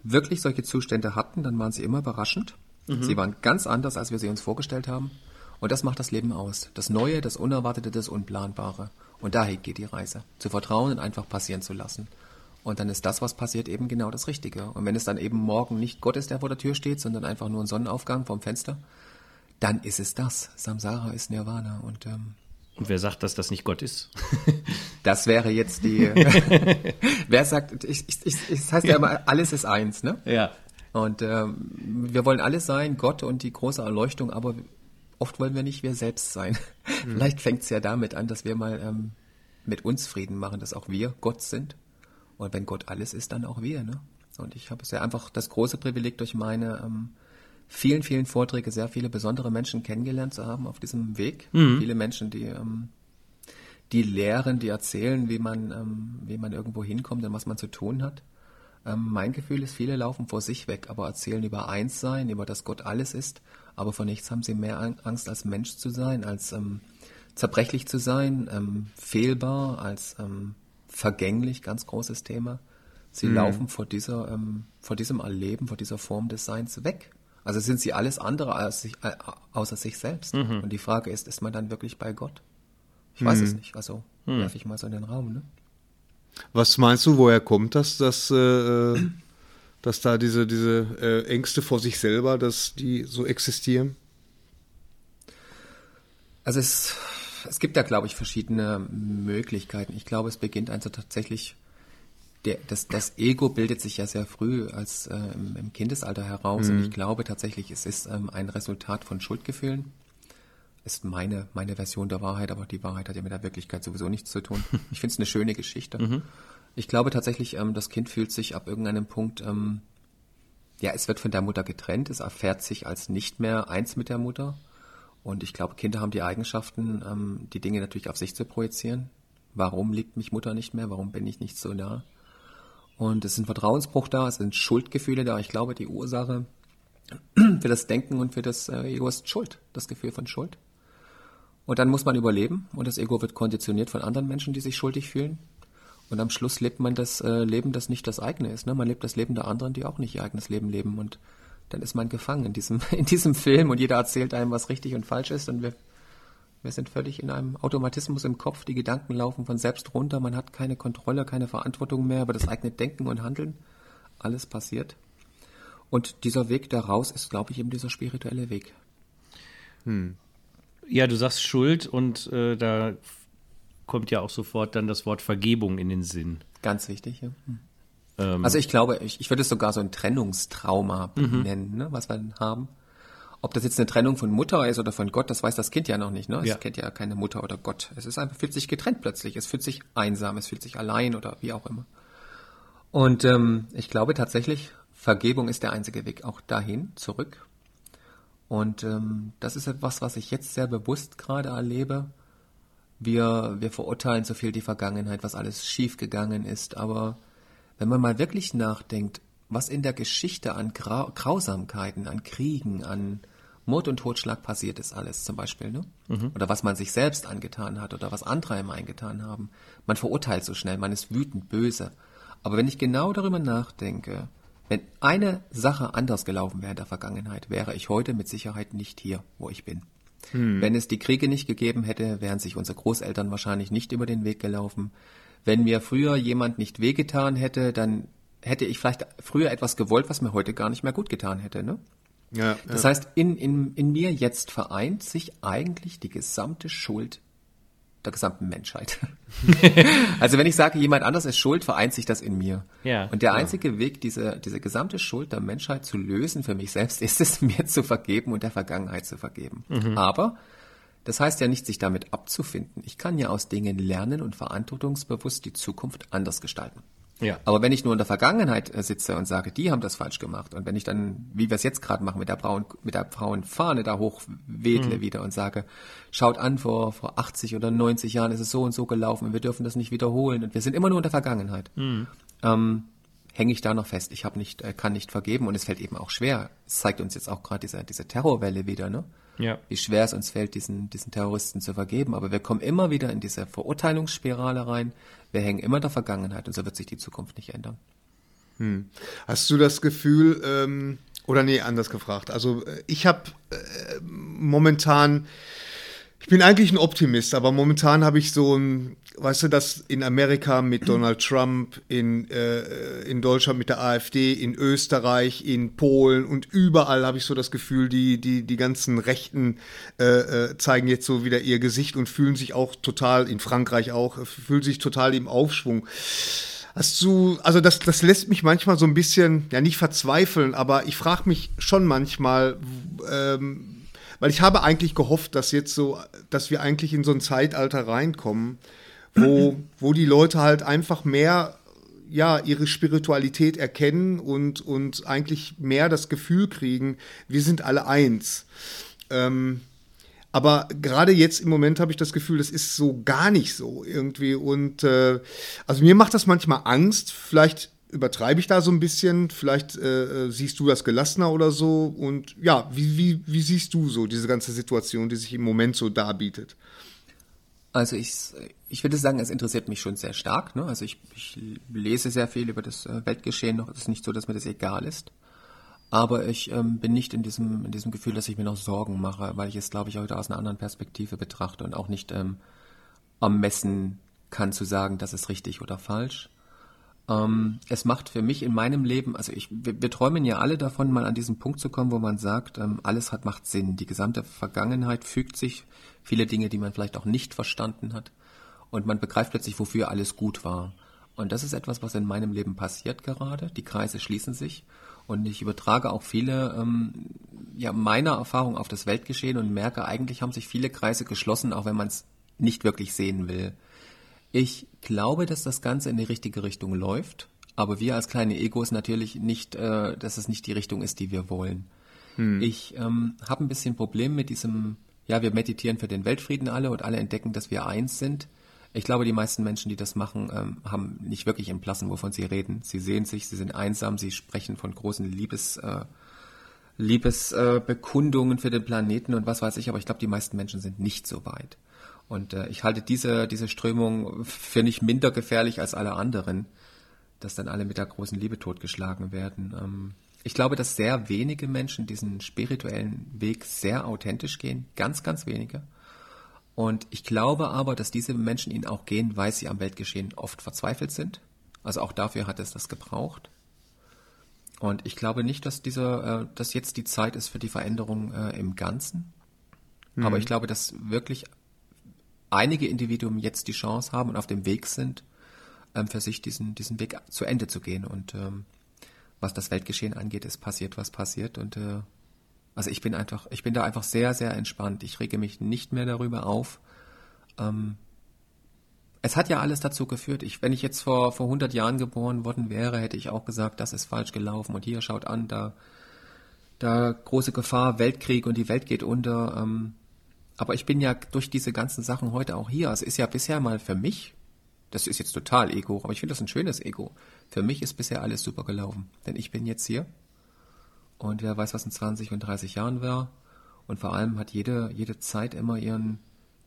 wirklich solche Zustände hatten, dann waren sie immer überraschend. Mhm. Sie waren ganz anders, als wir sie uns vorgestellt haben. Und das macht das Leben aus. Das Neue, das Unerwartete, das Unplanbare. Und dahin geht die Reise. Zu vertrauen und einfach passieren zu lassen. Und dann ist das, was passiert, eben genau das Richtige. Und wenn es dann eben morgen nicht Gott ist, der vor der Tür steht, sondern einfach nur ein Sonnenaufgang vom Fenster, dann ist es das. Samsara ist Nirvana. Und ähm, Und wer sagt, dass das nicht Gott ist? das wäre jetzt die. wer sagt, ich, ich, ich, es heißt ja immer, alles ist eins, ne? ja. Und ähm, wir wollen alles sein, Gott und die große Erleuchtung, aber oft wollen wir nicht wir selbst sein. Vielleicht fängt es ja damit an, dass wir mal ähm, mit uns Frieden machen, dass auch wir Gott sind. Und wenn Gott alles ist, dann auch wir. Ne? Und ich habe es ja einfach das große Privileg, durch meine ähm, vielen, vielen Vorträge sehr viele besondere Menschen kennengelernt zu haben auf diesem Weg. Viele Menschen, die ähm, die lehren, die erzählen, wie man, ähm, wie man irgendwo hinkommt und was man zu tun hat. Ähm, mein Gefühl ist, viele laufen vor sich weg, aber erzählen über Einssein, über das Gott alles ist, aber vor nichts haben sie mehr An- Angst, als Mensch zu sein, als ähm, zerbrechlich zu sein, ähm, fehlbar, als ähm, vergänglich, ganz großes Thema. Sie laufen vor dieser, ähm, vor diesem Erleben, vor dieser Form des Seins weg. Also sind sie alles andere als sich, äh, außer sich selbst. Und die Frage ist, ist man dann wirklich bei Gott? Ich weiß es nicht. Also werfe ich mal so in den Raum. Ne? Was meinst du, woher kommt das, dass, äh, dass da diese, diese äh, Ängste vor sich selber, dass die so existieren? Also es, es gibt ja, glaube ich, verschiedene Möglichkeiten. Ich glaube, es beginnt also tatsächlich, der, das, das Ego bildet sich ja sehr früh als äh, im, Kindesalter heraus und ich glaube tatsächlich, es ist ähm, ein Resultat von Schuldgefühlen. Ist meine, meine Version der Wahrheit, aber die Wahrheit hat ja mit der Wirklichkeit sowieso nichts zu tun. Ich finde es eine schöne Geschichte. Ich glaube tatsächlich, ähm, das Kind fühlt sich ab irgendeinem Punkt, ähm, ja, es wird von der Mutter getrennt, es erfährt sich als nicht mehr eins mit der Mutter. Und ich glaube, Kinder haben die Eigenschaften, ähm, die Dinge natürlich auf sich zu projizieren. Warum liebt mich Mutter nicht mehr? Warum bin ich nicht so nah? Und es ist ein Vertrauensbruch da, es sind Schuldgefühle da. Ich glaube, die Ursache für das Denken und für das äh, Ego ist Schuld, das Gefühl von Schuld. Und dann muss man überleben und das Ego wird konditioniert von anderen Menschen, die sich schuldig fühlen. Und am Schluss lebt man das äh, Leben, das nicht das eigene ist. Ne? Man lebt das Leben der anderen, die auch nicht ihr eigenes Leben leben. Und dann ist man gefangen in diesem, in diesem Film und jeder erzählt einem, was richtig und falsch ist. Und wir, wir sind völlig in einem Automatismus im Kopf. Die Gedanken laufen von selbst runter. Man hat keine Kontrolle, keine Verantwortung mehr über das eigene Denken und Handeln. Alles passiert. Und dieser Weg da raus ist, glaube ich, eben dieser spirituelle Weg. Ja, du sagst Schuld und äh, da kommt ja auch sofort dann das Wort Vergebung in den Sinn. Ganz wichtig, ja. Ähm, Also ich glaube, ich, ich würde es sogar so ein Trennungstrauma nennen, ne, was wir haben. Ob das jetzt eine Trennung von Mutter ist oder von Gott, das weiß das Kind ja noch nicht. Ne? Es Ja. kennt ja keine Mutter oder Gott. Es ist einfach, fühlt sich getrennt plötzlich. Es fühlt sich einsam, es fühlt sich allein oder wie auch immer. Und ähm, ich glaube tatsächlich, Vergebung ist der einzige Weg auch dahin, zurück. Und ähm, das ist etwas, was ich jetzt sehr bewusst gerade erlebe. Wir, wir verurteilen so viel die Vergangenheit, was alles schiefgegangen ist. Aber wenn man mal wirklich nachdenkt, was in der Geschichte an Grau Grausamkeiten, an Kriegen, an Mord und Totschlag passiert ist alles zum Beispiel, ne? Mhm. Oder was man sich selbst angetan hat oder was andere einem eingetan haben. Man verurteilt so schnell, man ist wütend, böse. Aber wenn ich genau darüber nachdenke, wenn eine Sache anders gelaufen wäre in der Vergangenheit, wäre ich heute mit Sicherheit nicht hier, wo ich bin. Hm. Wenn es die Kriege nicht gegeben hätte, wären sich unsere Großeltern wahrscheinlich nicht über den Weg gelaufen. Wenn mir früher jemand nicht wehgetan hätte, dann hätte ich vielleicht früher etwas gewollt, was mir heute gar nicht mehr gut getan hätte. Ne? Ja, das ja. heißt, in, in, in mir jetzt vereint sich eigentlich die gesamte Schuld der gesamten Menschheit. also wenn ich sage, jemand anders ist schuld, vereint sich das in mir. Ja, und der ja. einzige Weg, diese, diese gesamte Schuld der Menschheit zu lösen für mich selbst, ist es, mir zu vergeben und der Vergangenheit zu vergeben. Mhm. Aber das heißt ja nicht, sich damit abzufinden. Ich kann ja aus Dingen lernen und verantwortungsbewusst die Zukunft anders gestalten. Ja. Aber wenn ich nur in der Vergangenheit äh, sitze und sage, die haben das falsch gemacht, und wenn ich dann, wie wir es jetzt gerade machen, mit der braunen, mit der braunen Fahne da hochwedle mhm. wieder und sage, schaut an, vor, vor 80 oder 90 Jahren ist es so und so gelaufen und wir dürfen das nicht wiederholen und wir sind immer nur in der Vergangenheit, mhm. ähm, hänge ich da noch fest. Ich habe nicht, äh, kann nicht vergeben und es fällt eben auch schwer. Es zeigt uns jetzt auch gerade diese, diese Terrorwelle wieder, ne? ja. wie schwer es uns fällt, diesen, diesen Terroristen zu vergeben. Aber wir kommen immer wieder in diese Verurteilungsspirale rein. Wir hängen immer der Vergangenheit und so wird sich die Zukunft nicht ändern. Hm. Hast du das Gefühl, ähm, oder nee, anders gefragt. Also äh, ich habe äh, momentan ich bin eigentlich ein Optimist, aber momentan habe ich so ein, weißt du, dass in Amerika mit Donald Trump, in, äh, in Deutschland mit der AfD, in Österreich, in Polen und überall habe ich so das Gefühl, die, die, die ganzen Rechten äh, äh, zeigen jetzt so wieder ihr Gesicht und fühlen sich auch total, in Frankreich auch, fühlen sich total im Aufschwung. Hast du, also das, das lässt mich manchmal so ein bisschen, ja nicht verzweifeln, aber ich frage mich schon manchmal, ähm, weil ich habe eigentlich gehofft, dass jetzt so, dass wir eigentlich in so ein Zeitalter reinkommen, wo, wo die Leute halt einfach mehr ja, ihre Spiritualität erkennen und, und eigentlich mehr das Gefühl kriegen, wir sind alle eins. Ähm, aber gerade jetzt im Moment habe ich das Gefühl, das ist so gar nicht so irgendwie. Und äh, also mir macht das manchmal Angst. Vielleicht übertreibe ich da so ein bisschen? Vielleicht äh, äh, siehst du das gelassener oder so. Und ja, wie, wie, wie siehst du so diese ganze Situation, die sich im Moment so darbietet? Also ich, ich würde sagen, es interessiert mich schon sehr stark. Ne? Also ich, ich lese sehr viel über das äh, Weltgeschehen noch. Es ist nicht so, dass mir das egal ist. Aber ich ähm, bin nicht in diesem, in diesem Gefühl, dass ich mir noch Sorgen mache, weil ich es, glaube ich, heute aus einer anderen Perspektive betrachte und auch nicht ähm, ermessen kann zu sagen, das ist richtig oder falsch. Ähm, es macht für mich in meinem Leben, also ich, wir, wir, träumen ja alle davon, mal an diesen Punkt zu kommen, wo man sagt, ähm, alles hat macht Sinn. Die gesamte Vergangenheit fügt sich, viele Dinge, die man vielleicht auch nicht verstanden hat, und man begreift plötzlich, wofür alles gut war. Und das ist etwas, was in meinem Leben passiert gerade. Die Kreise schließen sich und ich übertrage auch viele ähm, ja, meiner Erfahrung auf das Weltgeschehen und merke, eigentlich haben sich viele Kreise geschlossen, auch wenn man es nicht wirklich sehen will. Ich glaube, dass das Ganze in die richtige Richtung läuft, aber wir als kleine Egos natürlich nicht, äh, dass es nicht die Richtung ist, die wir wollen. Hm. Ich ähm, habe ein bisschen Problem mit diesem, ja, wir meditieren für den Weltfrieden alle und alle entdecken, dass wir eins sind. Ich glaube, die meisten Menschen, die das machen, ähm, haben nicht wirklich im Plassen, wovon sie reden. Sie sehen sich, sie sind einsam, sie sprechen von großen Liebes, äh, Liebesbekundungen äh, für den Planeten und was weiß ich, aber ich glaube, die meisten Menschen sind nicht so weit. Und äh, ich halte diese, diese Strömung für nicht minder gefährlich als alle anderen, dass dann alle mit der großen Liebe totgeschlagen werden. Ähm, ich glaube, dass sehr wenige Menschen diesen spirituellen Weg sehr authentisch gehen, ganz, ganz wenige. Und ich glaube aber, dass diese Menschen ihn auch gehen, weil sie am Weltgeschehen oft verzweifelt sind. Also auch dafür hat es das gebraucht. Und ich glaube nicht, dass dieser, äh, dass jetzt die Zeit ist für die Veränderung äh, im Ganzen. Mhm. Aber ich glaube, dass wirklich einige Individuen jetzt die Chance haben und auf dem Weg sind, ähm, für sich diesen, diesen Weg zu Ende zu gehen. Und ähm, was das Weltgeschehen angeht, ist passiert, was passiert. Und äh, also ich bin einfach, ich bin da einfach sehr, sehr entspannt. Ich rege mich nicht mehr darüber auf. Ähm, es hat ja alles dazu geführt. Ich, wenn ich jetzt vor, vor 100 Jahren geboren worden wäre, hätte ich auch gesagt, das ist falsch gelaufen. Und hier schaut an, da, da große Gefahr, Weltkrieg und die Welt geht unter. Ähm, aber ich bin ja durch diese ganzen Sachen heute auch hier. Es ist ja bisher mal für mich Das ist jetzt total Ego, aber ich finde das ein schönes Ego. Für mich ist bisher alles super gelaufen, denn ich bin jetzt hier und wer weiß, was in 20 und 30 Jahren wäre. Und vor allem hat jede, jede Zeit immer ihren,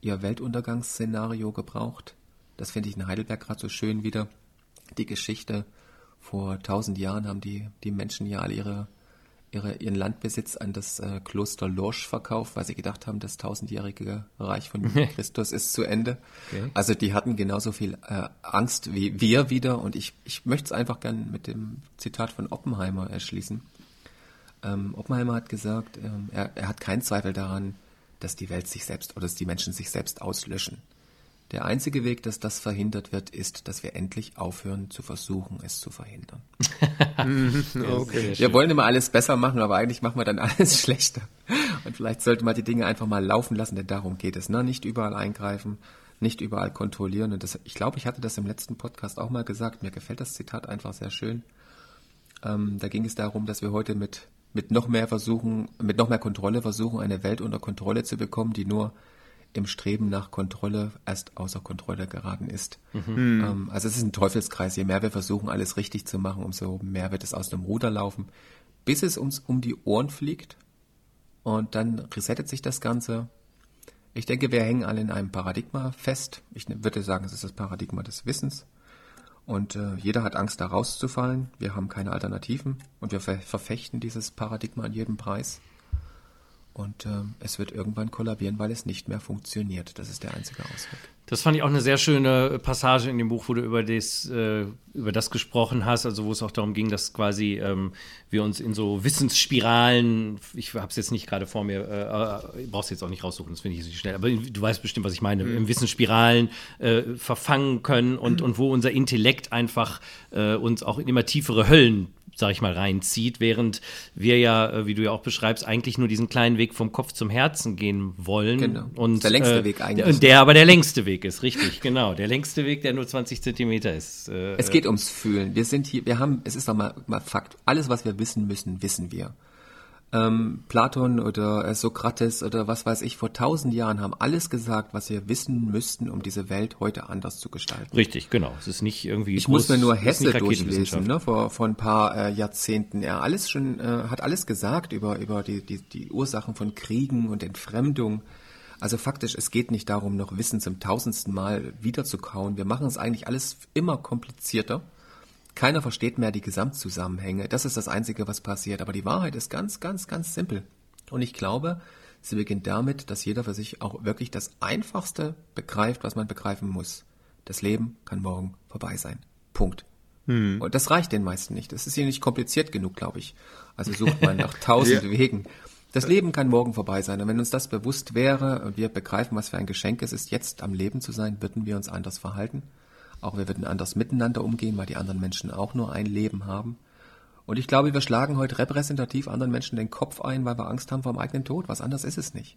ihr Weltuntergangsszenario gebraucht. Das finde ich in Heidelberg gerade so schön wieder. Die Geschichte, vor tausend Jahren haben die, die Menschen ja alle ihre, ihre, ihren Landbesitz an das äh, Kloster Lorsch verkauft, weil sie gedacht haben, das tausendjährige Reich von Christus ist zu Ende. Okay. Also die hatten genauso viel äh, Angst wie wir wieder. Und ich, ich möchte es einfach gern mit dem Zitat von Oppenheimer erschließen. Ähm, Oppenheimer hat gesagt, ähm, er, er hat keinen Zweifel daran, dass die Welt sich selbst oder dass die Menschen sich selbst auslöschen. Der einzige Weg, dass das verhindert wird, ist, dass wir endlich aufhören zu versuchen, es zu verhindern. okay. Wir wollen immer alles besser machen, aber eigentlich machen wir dann alles schlechter. Und vielleicht sollte man die Dinge einfach mal laufen lassen, denn darum geht es. Ne? Nicht überall eingreifen, nicht überall kontrollieren. Und das, ich glaube, ich hatte das im letzten Podcast auch mal gesagt. Mir gefällt das Zitat einfach sehr schön. Ähm, da ging es darum, dass wir heute mit, mit noch mehr versuchen, mit noch mehr Kontrolle versuchen, eine Welt unter Kontrolle zu bekommen, die nur im Streben nach Kontrolle erst außer Kontrolle geraten ist. Mhm. Ähm, also es ist ein Teufelskreis. Je mehr wir versuchen, alles richtig zu machen, umso mehr wird es aus dem Ruder laufen, bis es uns um die Ohren fliegt und dann resettet sich das Ganze. Ich denke, wir hängen alle in einem Paradigma fest. Ich würde sagen, es ist das Paradigma des Wissens. Und äh, jeder hat Angst, da rauszufallen. Wir haben keine Alternativen und wir ver verfechten dieses Paradigma an jedem Preis. Und äh, es wird irgendwann kollabieren, weil es nicht mehr funktioniert. Das ist der einzige Ausweg. Das fand ich auch eine sehr schöne Passage in dem Buch, wo du über das, äh, über das gesprochen hast, also wo es auch darum ging, dass quasi ähm, wir uns in so Wissensspiralen, ich habe es jetzt nicht gerade vor mir, äh, äh brauchst jetzt auch nicht raussuchen, das finde ich nicht schnell, aber du weißt bestimmt, was ich meine, mhm. in Wissensspiralen äh, verfangen können und, mhm. und wo unser Intellekt einfach äh, uns auch in immer tiefere Höllen sag ich mal, reinzieht, während wir ja, äh, wie du ja auch beschreibst, eigentlich nur diesen kleinen Weg vom Kopf zum Herzen gehen wollen. Genau. Und, der längste äh, Weg eigentlich. Und der aber der längste Weg ist, richtig, genau. Der längste Weg, der nur 20 Zentimeter ist. Äh, es geht ums Fühlen. Wir sind hier, wir haben, es ist doch mal, mal Fakt. Alles, was wir wissen müssen, wissen wir ähm, Platon oder äh, Sokrates oder was weiß ich vor tausend Jahren haben alles gesagt, was wir wissen müssten, um diese Welt heute anders zu gestalten. Richtig, genau. Es ist nicht irgendwie. Ich muss mir nur Hesse durchlesen, ne, vor, vor ein paar äh, Jahrzehnten. Er alles schon, äh, hat alles gesagt über, über die, die, die Ursachen von Kriegen und Entfremdung. Also faktisch, es geht nicht darum, noch Wissen zum tausendsten Mal wiederzukauen. Wir machen es eigentlich alles immer komplizierter. Keiner versteht mehr die Gesamtzusammenhänge. Das ist das Einzige, was passiert. Aber die Wahrheit ist ganz, ganz, ganz simpel. Und ich glaube, sie beginnt damit, dass jeder für sich auch wirklich das Einfachste begreift, was man begreifen muss. Das Leben kann morgen vorbei sein. Punkt. Hm. Und das reicht den meisten nicht. Das ist hier nicht kompliziert genug, glaube ich. Also sucht man nach tausend ja. Wegen. Das Leben kann morgen vorbei sein. Und wenn uns das bewusst wäre und wir begreifen, was für ein Geschenk es ist, jetzt am Leben zu sein, würden wir uns anders verhalten. Auch wir würden anders miteinander umgehen, weil die anderen Menschen auch nur ein Leben haben. Und ich glaube, wir schlagen heute repräsentativ anderen Menschen den Kopf ein, weil wir Angst haben vor dem eigenen Tod. Was anderes ist es nicht.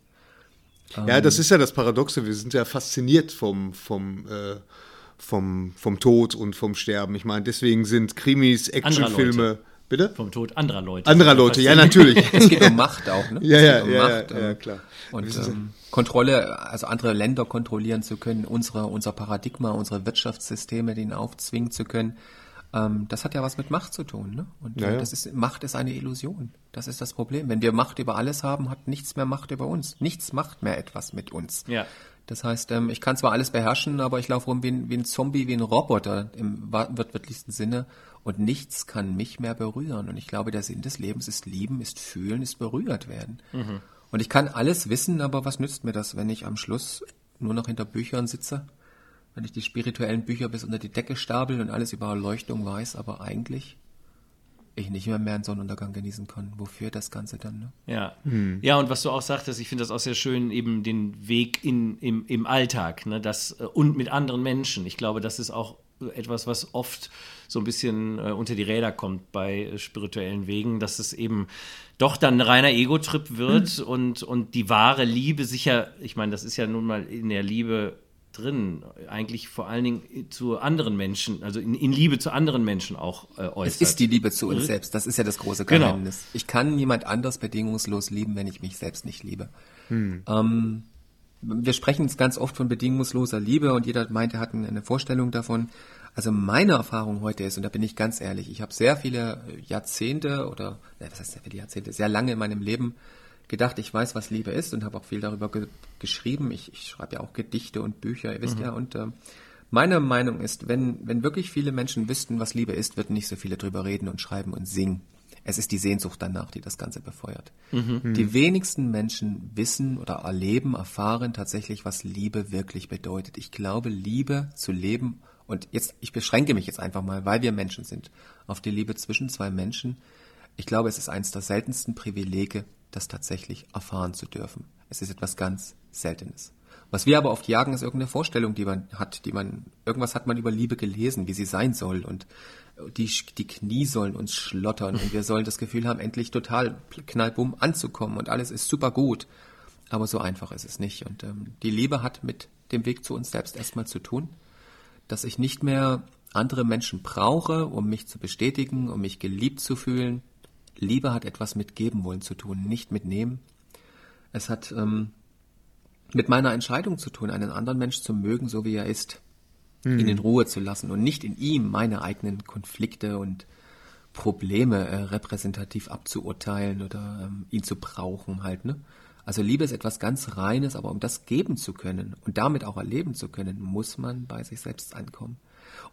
Ja, das ist ja das Paradoxe. Wir sind ja fasziniert vom, vom, äh, vom, vom Tod und vom Sterben. Ich meine, deswegen sind Krimis, Actionfilme. Bitte? Vom Tod anderer Leute. Anderer Leute, ja, natürlich. es geht um Macht auch, ne? Ja, ja, um ja, Macht, ja, ja, klar. Und ähm, Kontrolle, also andere Länder kontrollieren zu können, unsere, unser Paradigma, unsere Wirtschaftssysteme denen aufzwingen zu können. Ähm, das hat ja was mit Macht zu tun, ne? Und ja, ja. das ist, Macht ist eine Illusion. Das ist das Problem. Wenn wir Macht über alles haben, hat nichts mehr Macht über uns. Nichts macht mehr etwas mit uns. Ja. Das heißt, ähm, ich kann zwar alles beherrschen, aber ich laufe rum wie ein, wie ein Zombie, wie ein Roboter im wortwörtlichsten Sinne und nichts kann mich mehr berühren. Und ich glaube, der Sinn des Lebens ist lieben, ist fühlen, ist berührt werden. Mhm. Und ich kann alles wissen, aber was nützt mir das, wenn ich am Schluss nur noch hinter Büchern sitze? Wenn ich die spirituellen Bücher bis unter die Decke stapel und alles über Erleuchtung weiß, aber eigentlich ich nicht mehr mehr einen Sonnenuntergang genießen kann. Wofür das Ganze dann? Ne? Ja. Hm. ja, und was du auch sagtest, ich finde das auch sehr schön, eben den Weg in, im, im Alltag ne, das, äh, und mit anderen Menschen. Ich glaube, das ist auch etwas, was oft so ein bisschen äh, unter die Räder kommt bei äh, spirituellen Wegen, dass es eben doch dann ein reiner Ego-Trip wird mhm. und, und die wahre Liebe sicher, ich meine, das ist ja nun mal in der Liebe drin, eigentlich vor allen Dingen zu anderen Menschen, also in, in Liebe zu anderen Menschen auch äh, äußert. Es ist die Liebe zu uns selbst, das ist ja das große genau. Geheimnis. Genau. Ich kann niemand anders bedingungslos lieben, wenn ich mich selbst nicht liebe. Hm. Ähm, wir sprechen jetzt ganz oft von bedingungsloser Liebe und jeder meint, er hat eine Vorstellung davon. Also meine Erfahrung heute ist, und da bin ich ganz ehrlich, ich habe sehr viele Jahrzehnte oder, was heißt sehr viele Jahrzehnte, sehr lange in meinem Leben gedacht, ich weiß, was Liebe ist und habe auch viel darüber ge geschrieben. Ich, ich schreibe ja auch Gedichte und Bücher, ihr wisst mhm. ja. Und äh, meine Meinung ist, wenn, wenn wirklich viele Menschen wüssten, was Liebe ist, würden nicht so viele drüber reden und schreiben und singen. Es ist die Sehnsucht danach, die das Ganze befeuert. Mhm. Die wenigsten Menschen wissen oder erleben, erfahren tatsächlich, was Liebe wirklich bedeutet. Ich glaube, Liebe zu leben, und jetzt, ich beschränke mich jetzt einfach mal, weil wir Menschen sind, auf die Liebe zwischen zwei Menschen. Ich glaube, es ist eines der seltensten Privilege, das tatsächlich erfahren zu dürfen. Es ist etwas ganz Seltenes. Was wir aber oft jagen, ist irgendeine Vorstellung, die man hat, die man, irgendwas hat man über Liebe gelesen, wie sie sein soll und die, die Knie sollen uns schlottern und wir sollen das Gefühl haben, endlich total knallbumm anzukommen und alles ist super gut. Aber so einfach ist es nicht. Und ähm, die Liebe hat mit dem Weg zu uns selbst erstmal zu tun, dass ich nicht mehr andere Menschen brauche, um mich zu bestätigen, um mich geliebt zu fühlen. Liebe hat etwas mit geben wollen zu tun, nicht mit nehmen. Es hat ähm, mit meiner Entscheidung zu tun, einen anderen Mensch zu mögen, so wie er ist mhm. ihn in Ruhe zu lassen und nicht in ihm meine eigenen Konflikte und Probleme äh, repräsentativ abzuurteilen oder ähm, ihn zu brauchen halt, ne? Also Liebe ist etwas ganz Reines, aber um das geben zu können und damit auch erleben zu können, muss man bei sich selbst ankommen.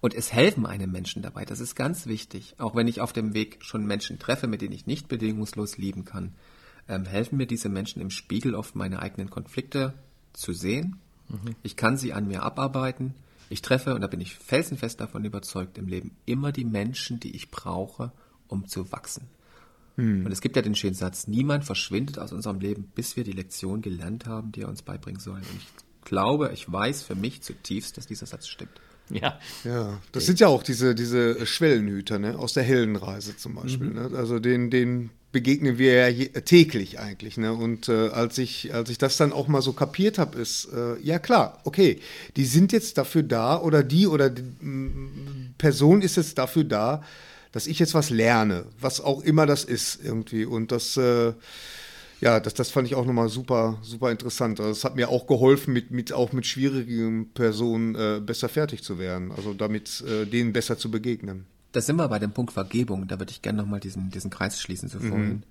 Und es helfen einem Menschen dabei, das ist ganz wichtig. Auch wenn ich auf dem Weg schon Menschen treffe, mit denen ich nicht bedingungslos lieben kann, ähm, helfen mir diese Menschen im Spiegel oft meine eigenen Konflikte zu sehen. Mhm. Ich kann sie an mir abarbeiten ich treffe, und da bin ich felsenfest davon überzeugt, im Leben immer die Menschen, die ich brauche, um zu wachsen. Hm. Und es gibt ja den schönen Satz, niemand verschwindet aus unserem Leben, bis wir die Lektion gelernt haben, die er uns beibringen soll. Und ich glaube, ich weiß für mich zutiefst, dass dieser Satz stimmt. Ja. Ja, das sind ja auch diese, diese Schwellenhüter, ne? Aus der Heldenreise zum Beispiel. Mhm. Ne? Also den, den begegnen wir ja täglich eigentlich. Ne? Und äh, als, ich, als ich das dann auch mal so kapiert habe, ist, äh, ja klar, okay, die sind jetzt dafür da oder die oder die Person ist jetzt dafür da, dass ich jetzt was lerne, was auch immer das ist irgendwie. Und das, äh, ja, das, das fand ich auch nochmal super, super interessant. Also, das hat mir auch geholfen, mit, mit auch mit schwierigen Personen äh, besser fertig zu werden, also damit äh, denen besser zu begegnen da sind wir bei dem Punkt Vergebung. Da würde ich gerne nochmal diesen, diesen Kreis schließen zu vorhin. Mhm.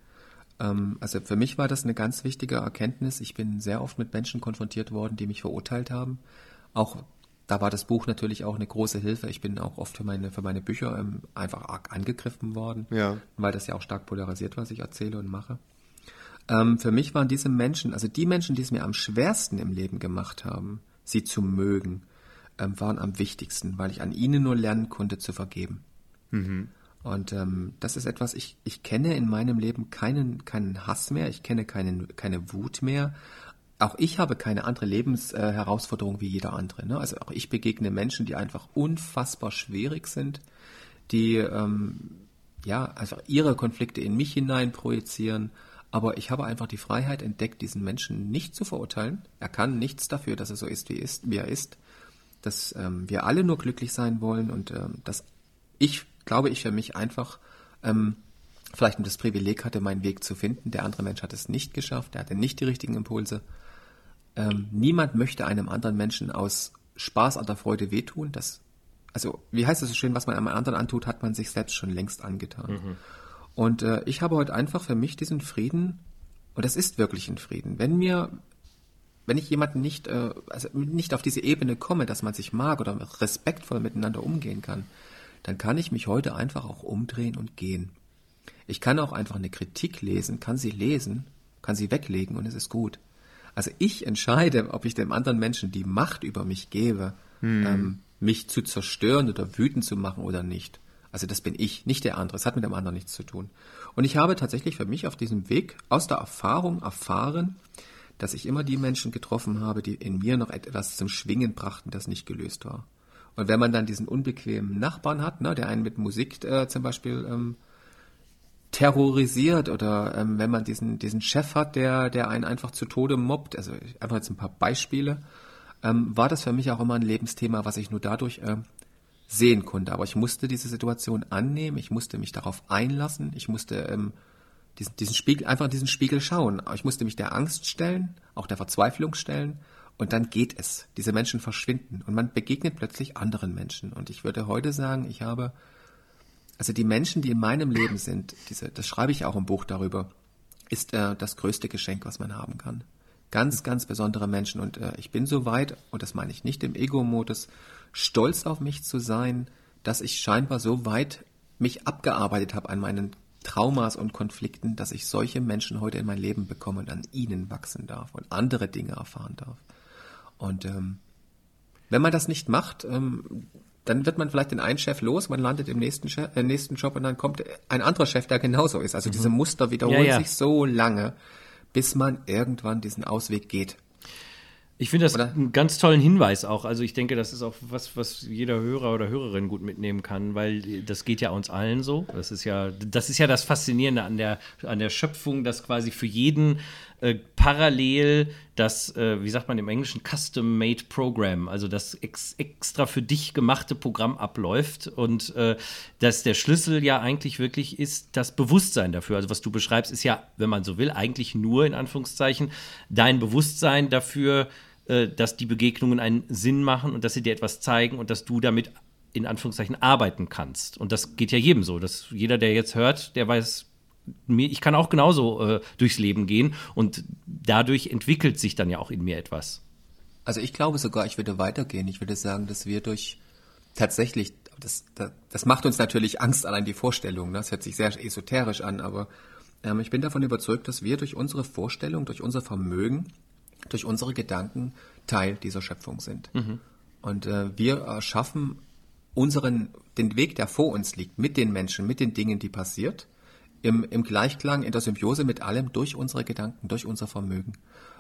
Ähm, also für mich war das eine ganz wichtige Erkenntnis. Ich bin sehr oft mit Menschen konfrontiert worden, die mich verurteilt haben. Auch da war das Buch natürlich auch eine große Hilfe. Ich bin auch oft für meine, für meine Bücher ähm, einfach arg angegriffen worden, ja. weil das ja auch stark polarisiert, was ich erzähle und mache. Ähm, für mich waren diese Menschen, also die Menschen, die es mir am schwersten im Leben gemacht haben, sie zu mögen, ähm, waren am wichtigsten, weil ich an ihnen nur lernen konnte zu vergeben. Mhm. Und ähm, das ist etwas, ich, ich kenne in meinem Leben keinen, keinen Hass mehr, ich kenne keinen, keine Wut mehr. Auch ich habe keine andere Lebensherausforderung äh, wie jeder andere. Ne? Also auch ich begegne Menschen, die einfach unfassbar schwierig sind, die ähm, ja einfach ihre Konflikte in mich hinein projizieren. Aber ich habe einfach die Freiheit entdeckt, diesen Menschen nicht zu verurteilen. Er kann nichts dafür, dass er so ist, wie, ist, wie er ist. Dass ähm, wir alle nur glücklich sein wollen und ähm, dass ich glaube ich, für mich einfach ähm, vielleicht das Privileg hatte, meinen Weg zu finden. Der andere Mensch hat es nicht geschafft, er hatte nicht die richtigen Impulse. Ähm, niemand möchte einem anderen Menschen aus Spaß oder Freude wehtun. Das, also, wie heißt es so schön, was man einem anderen antut, hat man sich selbst schon längst angetan. Mhm. Und äh, ich habe heute einfach für mich diesen Frieden, und das ist wirklich ein Frieden. Wenn mir, wenn ich jemanden nicht, äh, also nicht auf diese Ebene komme, dass man sich mag oder respektvoll miteinander umgehen kann, dann kann ich mich heute einfach auch umdrehen und gehen. Ich kann auch einfach eine Kritik lesen, kann sie lesen, kann sie weglegen und es ist gut. Also ich entscheide, ob ich dem anderen Menschen die Macht über mich gebe, hm. ähm, mich zu zerstören oder wütend zu machen oder nicht. Also das bin ich, nicht der andere. Es hat mit dem anderen nichts zu tun. Und ich habe tatsächlich für mich auf diesem Weg aus der Erfahrung erfahren, dass ich immer die Menschen getroffen habe, die in mir noch etwas zum Schwingen brachten, das nicht gelöst war. Und wenn man dann diesen unbequemen Nachbarn hat, ne, der einen mit Musik äh, zum Beispiel ähm, terrorisiert oder ähm, wenn man diesen, diesen Chef hat, der, der einen einfach zu Tode mobbt, also einfach jetzt ein paar Beispiele, ähm, war das für mich auch immer ein Lebensthema, was ich nur dadurch äh, sehen konnte. Aber ich musste diese Situation annehmen, ich musste mich darauf einlassen, ich musste ähm, diesen, diesen Spiegel, einfach diesen Spiegel schauen. Ich musste mich der Angst stellen, auch der Verzweiflung stellen und dann geht es. Diese Menschen verschwinden und man begegnet plötzlich anderen Menschen. Und ich würde heute sagen, ich habe, also die Menschen, die in meinem Leben sind, diese, das schreibe ich auch im Buch darüber, ist äh, das größte Geschenk, was man haben kann. Ganz, ganz besondere Menschen. Und äh, ich bin so weit, und das meine ich nicht im Ego-Modus, stolz auf mich zu sein, dass ich scheinbar so weit mich abgearbeitet habe an meinen Traumas und Konflikten, dass ich solche Menschen heute in mein Leben bekomme und an ihnen wachsen darf und andere Dinge erfahren darf. Und ähm, wenn man das nicht macht, ähm, dann wird man vielleicht den einen Chef los, man landet im nächsten, Chef, äh, nächsten Job und dann kommt ein anderer Chef, der genauso ist. Also mhm. diese Muster wiederholen ja, ja. sich so lange, bis man irgendwann diesen Ausweg geht. Ich finde das oder? einen ganz tollen Hinweis auch. Also ich denke, das ist auch was, was jeder Hörer oder Hörerin gut mitnehmen kann, weil das geht ja uns allen so. Das ist ja, das ist ja das Faszinierende an der, an der Schöpfung, dass quasi für jeden äh, parallel das, äh, wie sagt man im Englischen, Custom-Made Program, also das ex extra für dich gemachte Programm abläuft und äh, dass der Schlüssel ja eigentlich wirklich ist das Bewusstsein dafür. Also was du beschreibst, ist ja, wenn man so will, eigentlich nur in Anführungszeichen dein Bewusstsein dafür, äh, dass die Begegnungen einen Sinn machen und dass sie dir etwas zeigen und dass du damit in Anführungszeichen arbeiten kannst. Und das geht ja jedem so. Dass jeder, der jetzt hört, der weiß, ich kann auch genauso äh, durchs Leben gehen und dadurch entwickelt sich dann ja auch in mir etwas. Also ich glaube sogar, ich würde weitergehen. Ich würde sagen, dass wir durch tatsächlich, das, das, das macht uns natürlich Angst allein die Vorstellung. Ne? Das hört sich sehr esoterisch an, aber ähm, ich bin davon überzeugt, dass wir durch unsere Vorstellung, durch unser Vermögen durch unsere Gedanken Teil dieser Schöpfung sind. Mhm. Und äh, wir erschaffen unseren, den Weg, der vor uns liegt, mit den Menschen, mit den Dingen, die passiert, im, im Gleichklang, in der Symbiose mit allem, durch unsere Gedanken, durch unser Vermögen.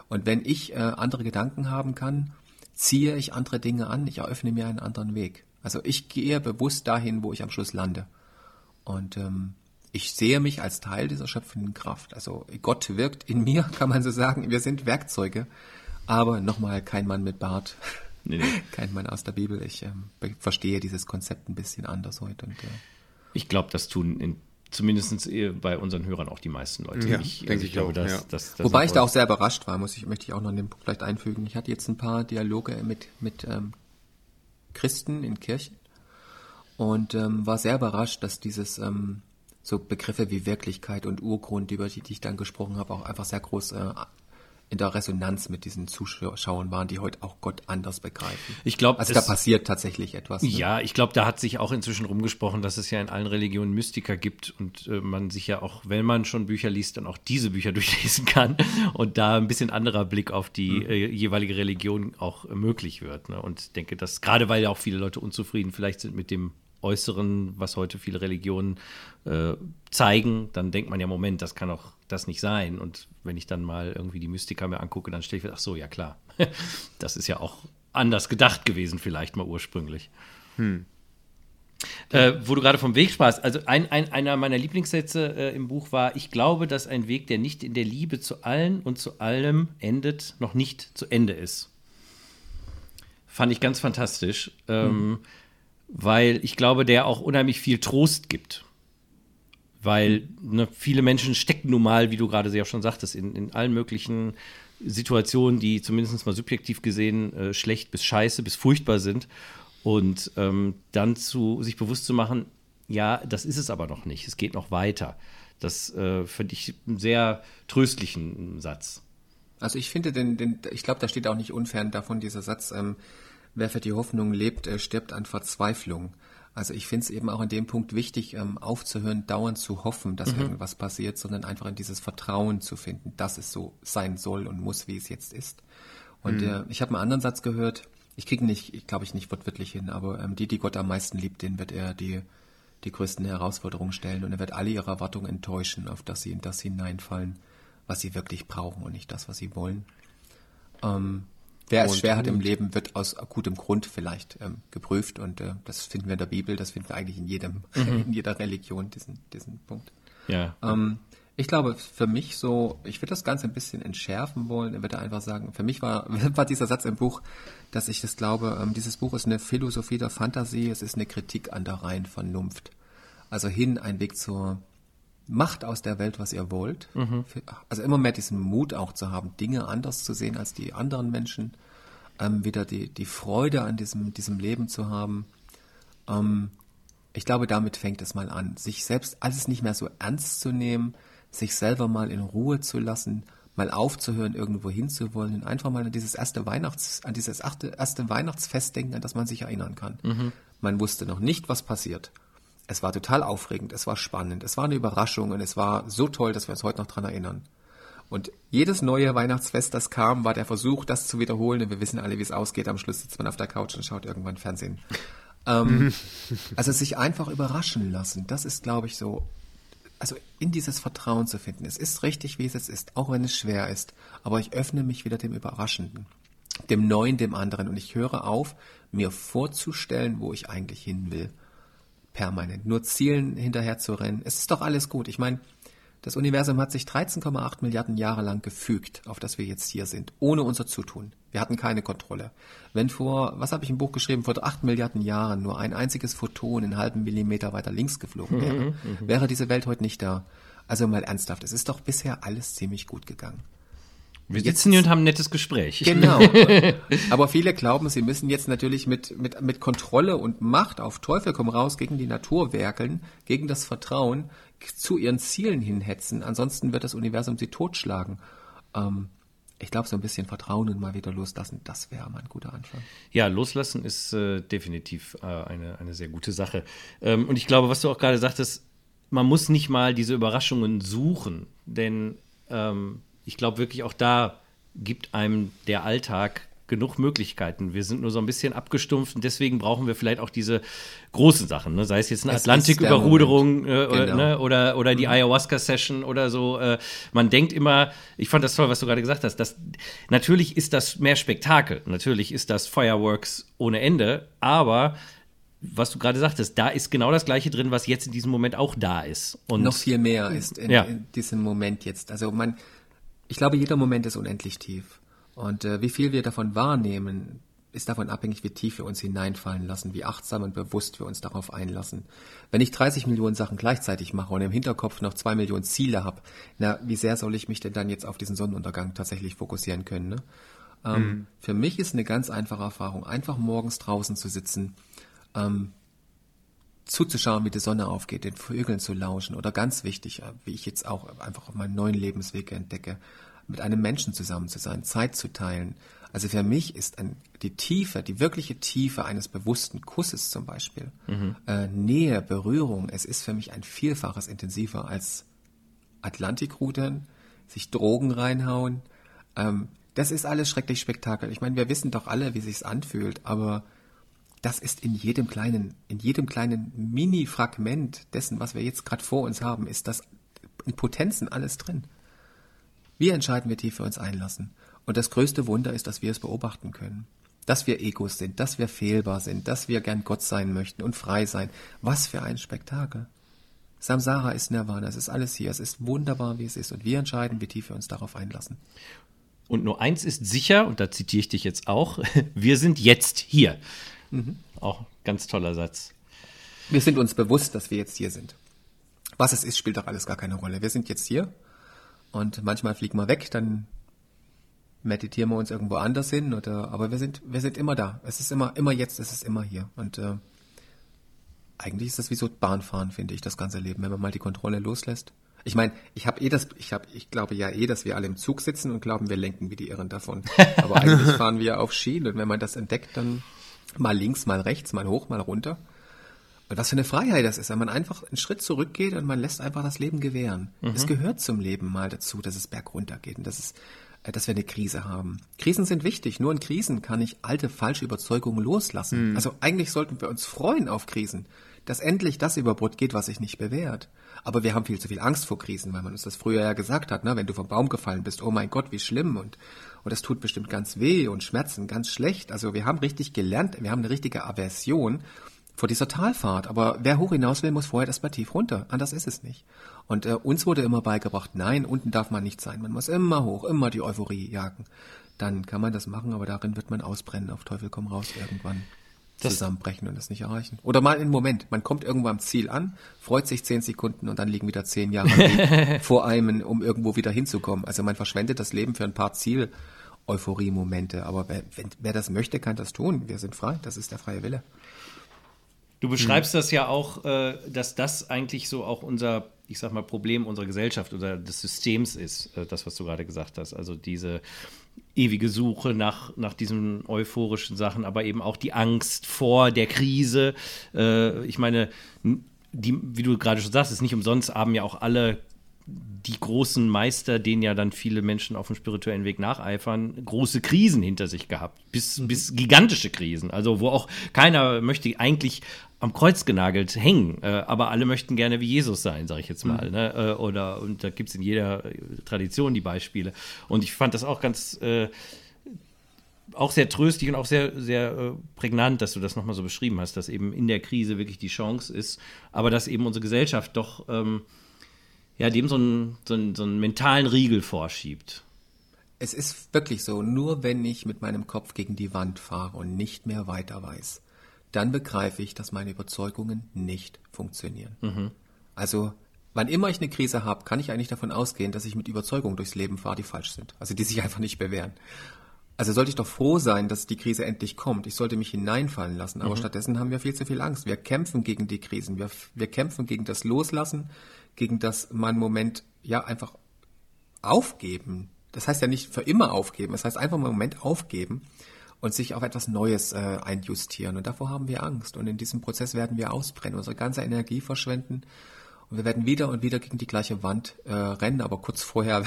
Und wenn ich äh, andere Gedanken haben kann, ziehe ich andere Dinge an, ich eröffne mir einen anderen Weg. Also ich gehe bewusst dahin, wo ich am Schluss lande. Und ähm, ich sehe mich als Teil dieser schöpfenden Kraft. Also Gott wirkt in mir, kann man so sagen. Wir sind Werkzeuge, aber nochmal kein Mann mit Bart. Nee, nee. Kein Mann aus der Bibel. Ich ähm, verstehe dieses Konzept ein bisschen anders heute. Und, äh, ich glaube, das tun in, zumindest bei unseren Hörern auch die meisten Leute. Ja, ich, also ich glaube, dass, ja. dass, dass Wobei ich da auch sehr überrascht war, muss ich, möchte ich auch noch in den Punkt vielleicht einfügen. Ich hatte jetzt ein paar Dialoge mit, mit ähm, Christen in Kirchen und ähm, war sehr überrascht, dass dieses ähm, so Begriffe wie Wirklichkeit und Urgrund, über die, die ich dann gesprochen habe, auch einfach sehr groß äh, in der Resonanz mit diesen Zuschauern waren, die heute auch Gott anders begreifen. Ich glaube, also da passiert tatsächlich etwas. Ne? Ja, ich glaube, da hat sich auch inzwischen rumgesprochen, dass es ja in allen Religionen Mystiker gibt und äh, man sich ja auch, wenn man schon Bücher liest, dann auch diese Bücher durchlesen kann und da ein bisschen anderer Blick auf die mhm. äh, jeweilige Religion auch äh, möglich wird. Ne? Und denke, dass gerade weil ja auch viele Leute unzufrieden vielleicht sind mit dem Äußeren, was heute viele Religionen äh, zeigen, dann denkt man ja, Moment, das kann doch das nicht sein. Und wenn ich dann mal irgendwie die Mystiker mir angucke, dann stelle ich fest, ach so, ja klar, das ist ja auch anders gedacht gewesen, vielleicht mal ursprünglich. Hm. Äh, wo du gerade vom Weg sprachst, also ein, ein, einer meiner Lieblingssätze äh, im Buch war, ich glaube, dass ein Weg, der nicht in der Liebe zu allen und zu allem endet, noch nicht zu Ende ist. Fand ich ganz fantastisch. Ähm, hm weil ich glaube, der auch unheimlich viel Trost gibt. Weil ne, viele Menschen stecken nun mal, wie du gerade sehr schon sagtest, in, in allen möglichen Situationen, die zumindest mal subjektiv gesehen äh, schlecht bis scheiße bis furchtbar sind. Und ähm, dann zu sich bewusst zu machen, ja, das ist es aber noch nicht, es geht noch weiter. Das äh, finde ich einen sehr tröstlichen Satz. Also ich finde, den, den, ich glaube, da steht auch nicht unfern davon dieser Satz, ähm, wer für die Hoffnung lebt, stirbt an Verzweiflung. Also ich finde es eben auch an dem Punkt wichtig, ähm, aufzuhören, dauernd zu hoffen, dass mhm. irgendwas passiert, sondern einfach in dieses Vertrauen zu finden, dass es so sein soll und muss, wie es jetzt ist. Und mhm. äh, ich habe einen anderen Satz gehört, ich kriege nicht, glaube ich, nicht wortwörtlich hin, aber ähm, die, die Gott am meisten liebt, denen wird er die, die größten Herausforderungen stellen und er wird alle ihre Erwartungen enttäuschen, auf dass sie in das hineinfallen, was sie wirklich brauchen und nicht das, was sie wollen. Ähm, Wer es schwer hat im Leben, wird aus gutem Grund vielleicht ähm, geprüft und äh, das finden wir in der Bibel, das finden wir eigentlich in jedem, mhm. in jeder Religion, diesen, diesen Punkt. Ja. Ähm, ich glaube, für mich so, ich würde das Ganze ein bisschen entschärfen wollen. Ich würde einfach sagen, für mich war, war dieser Satz im Buch, dass ich das glaube, ähm, dieses Buch ist eine Philosophie der Fantasie, es ist eine Kritik an der reinen Vernunft. Also hin ein Weg zur macht aus der Welt, was ihr wollt. Mhm. Also immer mehr diesen Mut auch zu haben, Dinge anders zu sehen als die anderen Menschen. ähm, wieder die, die Freude an diesem, diesem Leben zu haben. Ähm, ich glaube, damit fängt es mal an, sich selbst alles nicht mehr so ernst zu nehmen, sich selber mal in Ruhe zu lassen, mal aufzuhören, irgendwo hinzuwollen und einfach mal an dieses erste Weihnachts, an dieses erste, erste Weihnachtsfest denken, an das man sich erinnern kann. Mhm. Man wusste noch nicht, was passiert. Es war total aufregend, es war spannend, es war eine Überraschung und es war so toll, dass wir uns heute noch dran erinnern. Und jedes neue Weihnachtsfest, das kam, war der Versuch, das zu wiederholen. Und wir wissen alle, wie es ausgeht. Am Schluss sitzt man auf der Couch und schaut irgendwann Fernsehen. ähm, also sich einfach überraschen lassen, das ist, glaube ich, so also in dieses Vertrauen zu finden. Es ist richtig, wie es jetzt ist, auch wenn es schwer ist. Aber ich öffne mich wieder dem Überraschenden, dem Neuen, dem anderen. Und ich höre auf, mir vorzustellen, wo ich eigentlich hin will. Permanent. Nur Zielen hinterher zu rennen. Es ist doch alles gut. Ich meine, das Universum hat sich 13,8 Milliarden Jahre lang gefügt, auf das wir jetzt hier sind, ohne unser Zutun. Wir hatten keine Kontrolle. Wenn vor, was habe ich im Buch geschrieben, vor 8 Milliarden Jahren nur ein einziges Photon einen halben Millimeter weiter links geflogen wäre, mhm, mhm, wäre diese Welt heute nicht da. Also mal ernsthaft, es ist doch bisher alles ziemlich gut gegangen. Wir sitzen hier und haben ein nettes Gespräch. Genau. Aber viele glauben, sie müssen jetzt natürlich mit, mit, mit Kontrolle und Macht auf Teufel komm raus gegen die Natur werkeln, gegen das Vertrauen, zu ihren Zielen hinhetzen. Ansonsten wird das Universum sie totschlagen. Ähm, ich glaube, so ein bisschen Vertrauen und mal wieder loslassen, das wäre mal ein guter Anfang. Ja, loslassen ist äh, definitiv äh, eine, eine sehr gute Sache. Ähm, und ich glaube, was du auch gerade sagtest, man muss nicht mal diese Überraschungen suchen, denn ähm, ich glaube wirklich auch da gibt einem der Alltag genug Möglichkeiten. Wir sind nur so ein bisschen abgestumpft und deswegen brauchen wir vielleicht auch diese großen Sachen, ne? sei es jetzt eine Atlantiküberruderung äh, genau. ne? oder, oder die mhm. Ayahuasca-Session oder so. Äh, man denkt immer, ich fand das toll, was du gerade gesagt hast, dass, natürlich ist das mehr Spektakel, natürlich ist das Fireworks ohne Ende, aber was du gerade sagtest, da ist genau das Gleiche drin, was jetzt in diesem Moment auch da ist. Und noch viel mehr ist in, ja. in diesem Moment jetzt. Also man ich glaube, jeder Moment ist unendlich tief. Und äh, wie viel wir davon wahrnehmen, ist davon abhängig, wie tief wir uns hineinfallen lassen, wie achtsam und bewusst wir uns darauf einlassen. Wenn ich 30 Millionen Sachen gleichzeitig mache und im Hinterkopf noch zwei Millionen Ziele habe, na, wie sehr soll ich mich denn dann jetzt auf diesen Sonnenuntergang tatsächlich fokussieren können? Ne? Ähm, mhm. Für mich ist eine ganz einfache Erfahrung, einfach morgens draußen zu sitzen, ähm, zuzuschauen, wie die Sonne aufgeht, den Vögeln zu lauschen oder ganz wichtig, äh, wie ich jetzt auch einfach auf meinen neuen Lebensweg entdecke, mit einem Menschen zusammen zu sein, Zeit zu teilen. Also für mich ist ein, die Tiefe, die wirkliche Tiefe eines bewussten Kusses zum Beispiel, mhm. äh, Nähe, Berührung, es ist für mich ein Vielfaches intensiver als Atlantikrudern, sich Drogen reinhauen. Ähm, das ist alles schrecklich Spektakel. Ich meine, wir wissen doch alle, wie sich's anfühlt, aber das ist in jedem kleinen, in jedem kleinen Mini-Fragment dessen, was wir jetzt gerade vor uns haben, ist das in Potenzen alles drin. Wir entscheiden, wie tief wir uns einlassen. Und das größte Wunder ist, dass wir es beobachten können. Dass wir Egos sind, dass wir fehlbar sind, dass wir gern Gott sein möchten und frei sein. Was für ein Spektakel. Samsara ist Nirvana, es ist alles hier, es ist wunderbar, wie es ist. Und wir entscheiden, wie tief wir uns darauf einlassen. Und nur eins ist sicher, und da zitiere ich dich jetzt auch, wir sind jetzt hier. Mhm. Auch ganz toller Satz. Wir sind uns bewusst, dass wir jetzt hier sind. Was es ist, spielt doch alles gar keine Rolle. Wir sind jetzt hier und manchmal fliegen wir weg, dann meditieren wir uns irgendwo anders hin oder aber wir sind wir sind immer da. Es ist immer immer jetzt, es ist immer hier und äh, eigentlich ist das wie so Bahnfahren, finde ich, das ganze Leben, wenn man mal die Kontrolle loslässt. Ich meine, ich habe eh das, ich habe, ich glaube ja eh, dass wir alle im Zug sitzen und glauben, wir lenken wie die Irren davon. Aber eigentlich fahren wir auf Schienen und wenn man das entdeckt, dann Mal links, mal rechts, mal hoch, mal runter. Und was für eine Freiheit das ist, wenn man einfach einen Schritt zurückgeht und man lässt einfach das Leben gewähren. Mhm. Es gehört zum Leben mal dazu, dass es bergunter geht und dass, es, äh, dass wir eine Krise haben. Krisen sind wichtig. Nur in Krisen kann ich alte, falsche Überzeugungen loslassen. Mhm. Also eigentlich sollten wir uns freuen auf Krisen, dass endlich das über Bord geht, was sich nicht bewährt. Aber wir haben viel zu viel Angst vor Krisen, weil man uns das früher ja gesagt hat, ne? wenn du vom Baum gefallen bist, oh mein Gott, wie schlimm und und das tut bestimmt ganz weh und Schmerzen ganz schlecht. Also wir haben richtig gelernt, wir haben eine richtige Aversion vor dieser Talfahrt. Aber wer hoch hinaus will, muss vorher erstmal tief runter. Anders ist es nicht. Und äh, uns wurde immer beigebracht, nein, unten darf man nicht sein. Man muss immer hoch, immer die Euphorie jagen. Dann kann man das machen, aber darin wird man ausbrennen. Auf Teufel komm raus irgendwann zusammenbrechen und das nicht erreichen. Oder mal einen Moment, man kommt irgendwo am Ziel an, freut sich zehn Sekunden und dann liegen wieder zehn Jahre vor einem, um irgendwo wieder hinzukommen. Also man verschwendet das Leben für ein paar Ziel Euphorie-Momente. Aber wer, wer das möchte, kann das tun. Wir sind frei. Das ist der freie Wille. Du beschreibst hm. das ja auch, äh, dass das eigentlich so auch unser, ich sag mal, Problem unserer Gesellschaft oder des Systems ist, äh, das, was du gerade gesagt hast. Also diese ewige Suche nach, nach diesen euphorischen Sachen, aber eben auch die Angst vor der Krise. Äh, ich meine, die, wie du gerade schon sagst, ist nicht umsonst, haben ja auch alle die großen Meister, denen ja dann viele Menschen auf dem spirituellen Weg nacheifern, große Krisen hinter sich gehabt, bis, mhm. bis gigantische Krisen. Also wo auch keiner möchte eigentlich am Kreuz genagelt hängen, äh, aber alle möchten gerne wie Jesus sein, sage ich jetzt mal. Mhm. Ne? Äh, oder und da gibt es in jeder Tradition die Beispiele. Und ich fand das auch ganz äh, auch sehr tröstlich und auch sehr, sehr äh, prägnant, dass du das nochmal so beschrieben hast, dass eben in der Krise wirklich die Chance ist, aber dass eben unsere Gesellschaft doch ähm, ja, dem so einen, so, einen, so einen mentalen Riegel vorschiebt. Es ist wirklich so, nur wenn ich mit meinem Kopf gegen die Wand fahre und nicht mehr weiter weiß, dann begreife ich, dass meine Überzeugungen nicht funktionieren. Mhm. Also, wann immer ich eine Krise habe, kann ich eigentlich davon ausgehen, dass ich mit Überzeugungen durchs Leben fahre, die falsch sind. Also die sich einfach nicht bewähren. Also sollte ich doch froh sein, dass die Krise endlich kommt. Ich sollte mich hineinfallen lassen. Aber mhm. stattdessen haben wir viel zu viel Angst. Wir kämpfen gegen die Krisen. Wir, wir kämpfen gegen das Loslassen, gegen das man Moment ja einfach aufgeben. Das heißt ja nicht für immer aufgeben. Das heißt einfach einen Moment aufgeben und sich auf etwas Neues äh, einjustieren. Und davor haben wir Angst. Und in diesem Prozess werden wir ausbrennen, unsere ganze Energie verschwenden. Und wir werden wieder und wieder gegen die gleiche Wand äh, rennen. Aber kurz vorher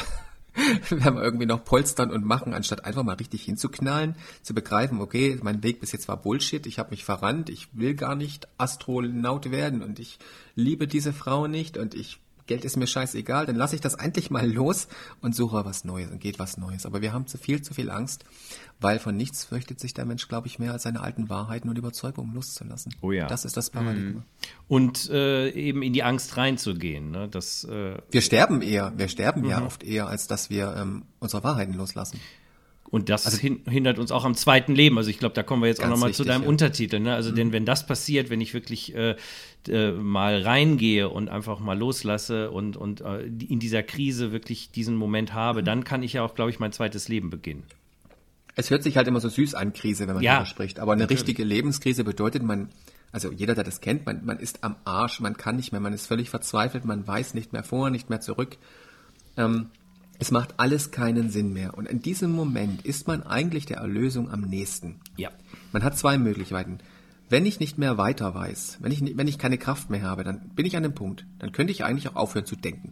werden wir irgendwie noch polstern und machen, anstatt einfach mal richtig hinzuknallen, zu begreifen, okay, mein Weg bis jetzt war Bullshit, ich habe mich verrannt, ich will gar nicht Astronaut werden und ich liebe diese Frau nicht und ich Geld ist mir scheißegal, dann lasse ich das endlich mal los und suche was Neues und geht was Neues. Aber wir haben zu viel, zu viel Angst, weil von nichts fürchtet sich der Mensch, glaube ich, mehr als seine alten Wahrheiten und Überzeugungen loszulassen. Oh ja. Das ist das Paradigma. Mhm. Und äh, eben in die Angst reinzugehen. Ne? Das, äh wir sterben eher, wir sterben mhm. ja oft eher, als dass wir ähm, unsere Wahrheiten loslassen. Und das also, hindert uns auch am zweiten Leben. Also ich glaube, da kommen wir jetzt auch nochmal zu deinem ja. Untertitel. Ne? Also mhm. denn wenn das passiert, wenn ich wirklich äh, äh, mal reingehe und einfach mal loslasse und, und äh, in dieser Krise wirklich diesen Moment habe, mhm. dann kann ich ja auch, glaube ich, mein zweites Leben beginnen. Es hört sich halt immer so süß an, Krise, wenn man ja, darüber spricht. Aber eine natürlich. richtige Lebenskrise bedeutet, man, also jeder, der das kennt, man, man ist am Arsch, man kann nicht mehr, man ist völlig verzweifelt, man weiß nicht mehr vor, nicht mehr zurück. Ähm, es macht alles keinen Sinn mehr. Und in diesem Moment ist man eigentlich der Erlösung am nächsten. Ja. Man hat zwei Möglichkeiten. Wenn ich nicht mehr weiter weiß, wenn ich, wenn ich keine Kraft mehr habe, dann bin ich an dem Punkt. Dann könnte ich eigentlich auch aufhören zu denken.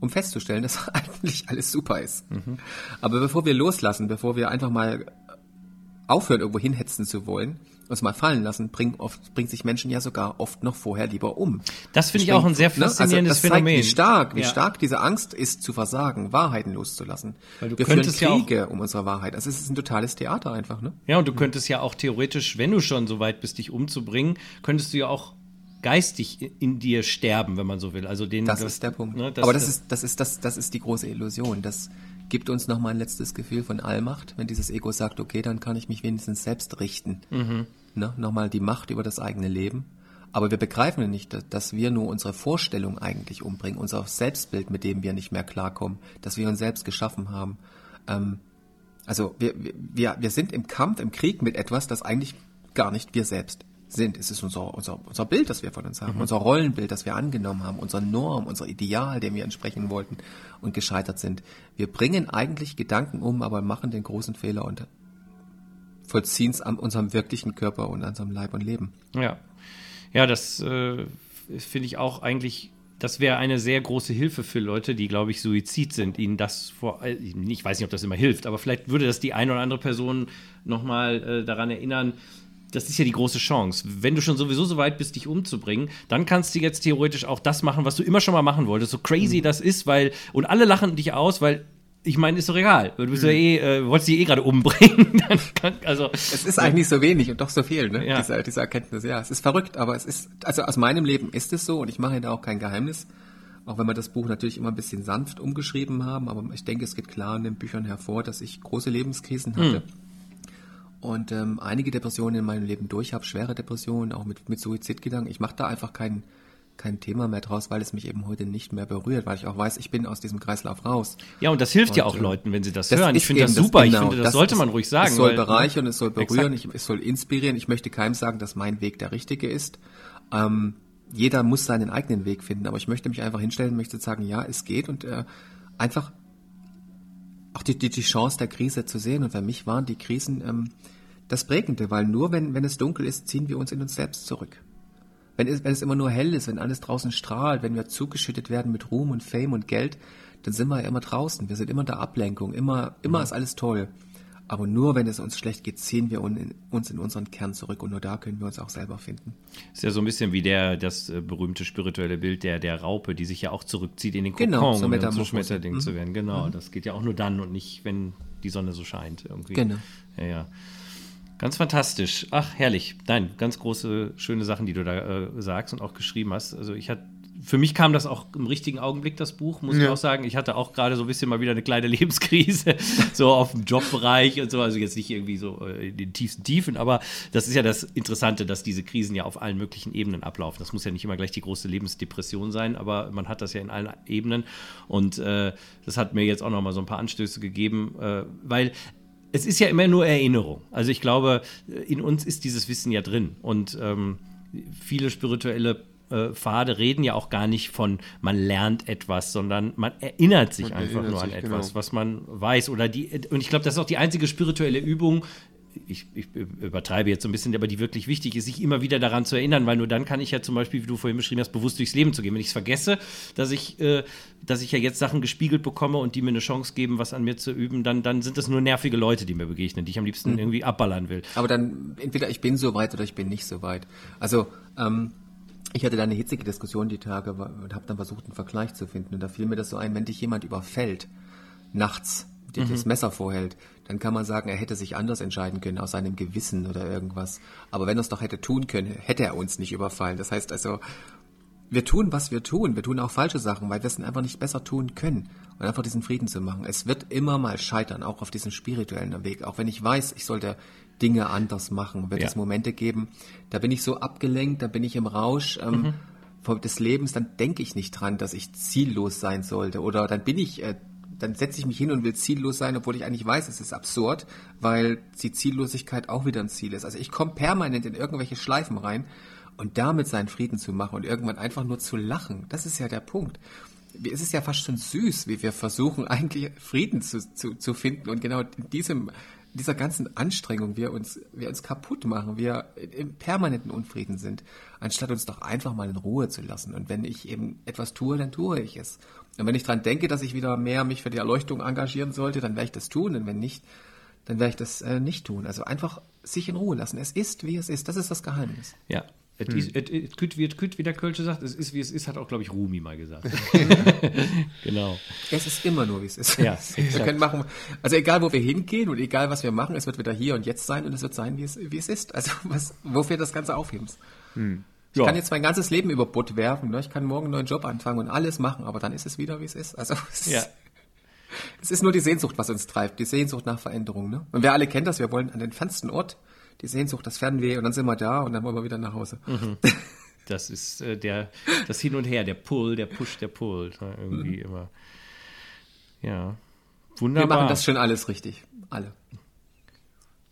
Um festzustellen, dass eigentlich alles super ist. Mhm. Aber bevor wir loslassen, bevor wir einfach mal aufhören, irgendwo hinhetzen zu wollen, uns mal fallen lassen, bringt, oft, bringt sich Menschen ja sogar oft noch vorher lieber um. Das finde ich auch ein sehr faszinierendes ne? also Phänomen. Zeigt, wie stark, wie ja. stark diese Angst ist, zu versagen, Wahrheiten loszulassen. Weil du Wir führen Kriege ja um unsere Wahrheit. Also es ist ein totales Theater einfach, ne? Ja, und du könntest ja auch theoretisch, wenn du schon so weit bist, dich umzubringen, könntest du ja auch geistig in dir sterben, wenn man so will. Also den, das, das ist der Punkt. Ne, das, Aber das, das, ist, das ist, das, das ist die große Illusion, dass gibt uns noch mal ein letztes Gefühl von Allmacht, wenn dieses Ego sagt, okay, dann kann ich mich wenigstens selbst richten. Mhm. Ne? Nochmal die Macht über das eigene Leben. Aber wir begreifen nicht, dass wir nur unsere Vorstellung eigentlich umbringen, unser Selbstbild, mit dem wir nicht mehr klarkommen, dass wir uns selbst geschaffen haben. Ähm, also wir, wir, wir sind im Kampf, im Krieg mit etwas, das eigentlich gar nicht wir selbst sind. Es ist unser, unser, unser Bild, das wir von uns haben, mhm. unser Rollenbild, das wir angenommen haben, unser Norm, unser Ideal, dem wir entsprechen wollten und gescheitert sind. Wir bringen eigentlich Gedanken um, aber machen den großen Fehler und vollziehen es an unserem wirklichen Körper und an unserem Leib und Leben. Ja, ja, das äh, finde ich auch eigentlich das wäre eine sehr große Hilfe für Leute, die, glaube ich, Suizid sind, ihnen das vor, ich weiß nicht, ob das immer hilft, aber vielleicht würde das die eine oder andere Person nochmal äh, daran erinnern, das ist ja die große Chance. Wenn du schon sowieso so weit bist, dich umzubringen, dann kannst du jetzt theoretisch auch das machen, was du immer schon mal machen wolltest. So crazy mhm. das ist, weil, und alle lachen dich aus, weil ich meine, ist doch egal. Du bist mhm. ja eh, äh, wolltest dich eh gerade umbringen. kann, also, es ist eigentlich so wenig und doch so viel, ne? Ja. Diese, diese Erkenntnis. Ja, es ist verrückt, aber es ist, also aus meinem Leben ist es so und ich mache da auch kein Geheimnis. Auch wenn wir das Buch natürlich immer ein bisschen sanft umgeschrieben haben, aber ich denke, es geht klar in den Büchern hervor, dass ich große Lebenskrisen hatte. Mhm und ähm, einige Depressionen in meinem Leben durch habe, schwere Depressionen, auch mit, mit Suizidgedanken. Ich mache da einfach kein, kein Thema mehr draus, weil es mich eben heute nicht mehr berührt, weil ich auch weiß, ich bin aus diesem Kreislauf raus. Ja, und das hilft und, ja auch äh, Leuten, wenn sie das, das hören. Ich finde das super. Das, genau, ich finde, das, das sollte man ruhig sagen. Es soll bereichern, es soll berühren, ich, es soll inspirieren. Ich möchte keinem sagen, dass mein Weg der richtige ist. Ähm, jeder muss seinen eigenen Weg finden, aber ich möchte mich einfach hinstellen, möchte sagen, ja, es geht und äh, einfach auch die, die, die Chance der Krise zu sehen. Und für mich waren die Krisen ähm, das Prägende, weil nur wenn, wenn es dunkel ist, ziehen wir uns in uns selbst zurück. Wenn es, wenn es immer nur hell ist, wenn alles draußen strahlt, wenn wir zugeschüttet werden mit Ruhm und Fame und Geld, dann sind wir ja immer draußen. Wir sind immer in der Ablenkung, immer, immer mhm. ist alles toll. Aber nur wenn es uns schlecht geht, ziehen wir uns in unseren Kern zurück und nur da können wir uns auch selber finden. Ist ja so ein bisschen wie der, das äh, berühmte spirituelle Bild der, der Raupe, die sich ja auch zurückzieht in den Kokon, genau, so um zu Schmetterling mhm. zu werden. Genau, mhm. das geht ja auch nur dann und nicht, wenn die Sonne so scheint irgendwie. Genau. Ja, ja. Ganz fantastisch. Ach, herrlich. Nein, ganz große, schöne Sachen, die du da äh, sagst und auch geschrieben hast. Also ich hatte für mich kam das auch im richtigen Augenblick, das Buch, muss ja. ich auch sagen. Ich hatte auch gerade so ein bisschen mal wieder eine kleine Lebenskrise, so auf dem Jobbereich und so. Also jetzt nicht irgendwie so äh, in den tiefsten Tiefen, aber das ist ja das Interessante, dass diese Krisen ja auf allen möglichen Ebenen ablaufen. Das muss ja nicht immer gleich die große Lebensdepression sein, aber man hat das ja in allen Ebenen. Und äh, das hat mir jetzt auch noch mal so ein paar Anstöße gegeben, äh, weil es ist ja immer nur Erinnerung. Also ich glaube, in uns ist dieses Wissen ja drin. Und ähm, viele spirituelle äh, Pfade reden ja auch gar nicht von, man lernt etwas, sondern man erinnert sich man einfach erinnert nur an etwas, genau. was man weiß. Oder die, und ich glaube, das ist auch die einzige spirituelle Übung, ich, ich, übertreibe jetzt so ein bisschen, aber die wirklich wichtig ist, sich immer wieder daran zu erinnern, weil nur dann kann ich ja zum Beispiel, wie du vorhin beschrieben hast, bewusst durchs Leben zu gehen. Wenn ich es vergesse, dass ich, äh, dass ich ja jetzt Sachen gespiegelt bekomme und die mir eine Chance geben, was an mir zu üben, dann, dann sind das nur nervige Leute, die mir begegnen, die ich am liebsten mhm. irgendwie abballern will. Aber dann entweder ich bin so weit oder ich bin nicht so weit. Also ähm, ich hatte da eine hitzige Diskussion die Tage und habe dann versucht, einen Vergleich zu finden. Und da fiel mir das so ein, wenn dich jemand überfällt, nachts, dir mhm. das Messer vorhält, dann kann man sagen, er hätte sich anders entscheiden können, aus seinem Gewissen oder irgendwas. Aber wenn er es doch hätte tun können, hätte er uns nicht überfallen. Das heißt also, wir tun, was wir tun. Wir tun auch falsche Sachen, weil wir es einfach nicht besser tun können. Und einfach diesen Frieden zu machen. Es wird immer mal scheitern, auch auf diesem spirituellen Weg. Auch wenn ich weiß, ich sollte Dinge anders machen, wird ja. es Momente geben, da bin ich so abgelenkt, da bin ich im Rausch ähm, mhm. des Lebens, dann denke ich nicht dran, dass ich ziellos sein sollte. Oder dann bin ich äh, dann setze ich mich hin und will ziellos sein, obwohl ich eigentlich weiß, es ist absurd, weil die Ziellosigkeit auch wieder ein Ziel ist. Also ich komme permanent in irgendwelche Schleifen rein und damit seinen Frieden zu machen und irgendwann einfach nur zu lachen, das ist ja der Punkt. Es ist ja fast schon süß, wie wir versuchen, eigentlich Frieden zu, zu, zu finden und genau in diesem dieser ganzen Anstrengung wir uns, wir uns kaputt machen, wir im permanenten Unfrieden sind, anstatt uns doch einfach mal in Ruhe zu lassen. Und wenn ich eben etwas tue, dann tue ich es. Und wenn ich dran denke, dass ich wieder mehr mich für die Erleuchtung engagieren sollte, dann werde ich das tun. Und wenn nicht, dann werde ich das äh, nicht tun. Also einfach sich in Ruhe lassen. Es ist, wie es ist. Das ist das Geheimnis. Ja, es hm. ist, es küt wie küt, wie der Kölsche sagt, es ist wie es ist, hat auch, glaube ich, Rumi mal gesagt. genau. Es ist immer nur, wie es ist. Ja, wir können machen, also egal, wo wir hingehen und egal, was wir machen, es wird wieder hier und jetzt sein und es wird sein, wie es, wie es ist. Also was, wofür das Ganze aufhebens. Hm. Ich ja. kann jetzt mein ganzes Leben über Butt werfen. Ne? Ich kann morgen einen neuen Job anfangen und alles machen, aber dann ist es wieder, wie es ist. Also es, ja. ist, es ist nur die Sehnsucht, was uns treibt. Die Sehnsucht nach Veränderung. Ne? Und wir alle kennen das. Wir wollen an den fernsten Ort die Sehnsucht, das Fernweh und dann sind wir da und dann wollen wir wieder nach Hause. Mhm. Das ist äh, der, das Hin und Her, der Pull, der Push, der Pull. Ne? Irgendwie mhm. immer. Ja. Wunderbar. Wir machen das schon alles richtig. Alle.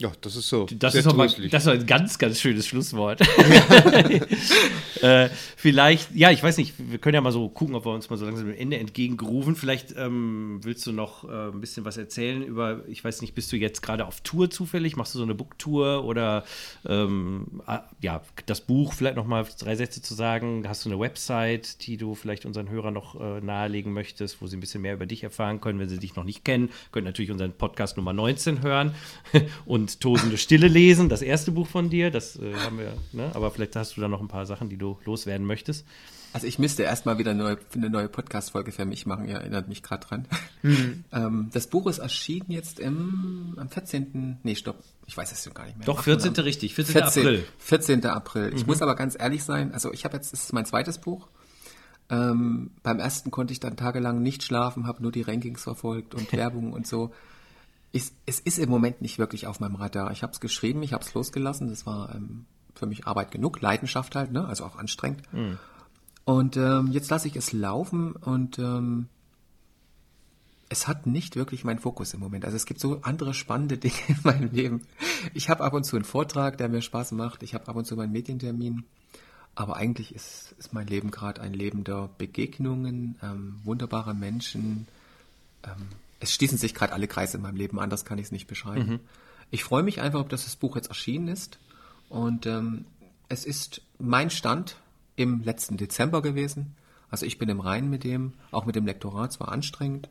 Ja, das ist so. Das ist, mal, das ist ein ganz, ganz schönes Schlusswort. äh, vielleicht, ja, ich weiß nicht, wir können ja mal so gucken, ob wir uns mal so langsam dem Ende entgegengerufen. Vielleicht ähm, willst du noch äh, ein bisschen was erzählen über, ich weiß nicht, bist du jetzt gerade auf Tour zufällig? Machst du so eine Booktour oder ähm, ah, ja, das Buch vielleicht noch mal drei Sätze zu sagen? Hast du eine Website, die du vielleicht unseren Hörern noch äh, nahelegen möchtest, wo sie ein bisschen mehr über dich erfahren können, wenn sie dich noch nicht kennen? Könnt natürlich unseren Podcast Nummer 19 hören und Tosende Stille lesen, das erste Buch von dir. Das äh, haben wir, ne? aber vielleicht hast du da noch ein paar Sachen, die du loswerden möchtest. Also ich müsste erstmal wieder eine neue, eine neue Podcast-Folge für mich machen, ihr erinnert mich gerade dran. Mhm. ähm, das Buch ist erschienen jetzt im, am 14. Nee, stopp, ich weiß es schon gar nicht mehr. Doch, 14. Am, richtig, 14. 14. April. 14. April. Ich mhm. muss aber ganz ehrlich sein, also ich habe jetzt, das ist mein zweites Buch. Ähm, beim ersten konnte ich dann tagelang nicht schlafen, habe nur die Rankings verfolgt und Werbung und so ich, es ist im Moment nicht wirklich auf meinem Radar. Ich habe es geschrieben, ich habe es losgelassen. Das war ähm, für mich Arbeit genug, Leidenschaft halt, ne? also auch anstrengend. Mhm. Und ähm, jetzt lasse ich es laufen und ähm, es hat nicht wirklich meinen Fokus im Moment. Also es gibt so andere spannende Dinge in meinem Leben. Ich habe ab und zu einen Vortrag, der mir Spaß macht. Ich habe ab und zu meinen Medientermin. Aber eigentlich ist, ist mein Leben gerade ein Leben der Begegnungen, ähm, wunderbarer Menschen. Ähm, es schließen sich gerade alle Kreise in meinem Leben, anders kann ich es nicht beschreiben. Mhm. Ich freue mich einfach, dass das Buch jetzt erschienen ist. Und ähm, es ist mein Stand im letzten Dezember gewesen. Also ich bin im Reinen mit dem, auch mit dem Lektorat, zwar anstrengend.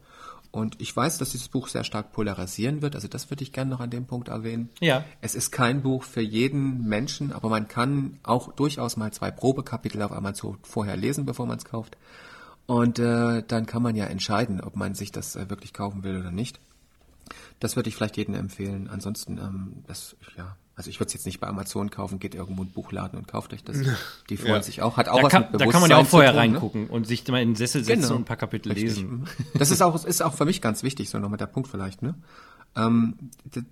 Und ich weiß, dass dieses Buch sehr stark polarisieren wird. Also das würde ich gerne noch an dem Punkt erwähnen. Ja. Es ist kein Buch für jeden Menschen, aber man kann auch durchaus mal zwei Probekapitel auf Amazon vorher lesen, bevor man es kauft. Und äh, dann kann man ja entscheiden, ob man sich das äh, wirklich kaufen will oder nicht. Das würde ich vielleicht jedem empfehlen. Ansonsten, ähm, das, ja, also ich würde es jetzt nicht bei Amazon kaufen, geht irgendwo in Buchladen und kauft euch das. Die freuen ja. sich auch. Hat auch da was kann, mit Da kann man ja auch vorher tun, ne? reingucken ne? und sich mal in den Sessel setzen genau. und ein paar Kapitel Richtig. lesen. Mhm. Das ist auch, ist auch für mich ganz wichtig, so nochmal der Punkt vielleicht, ne? Ähm,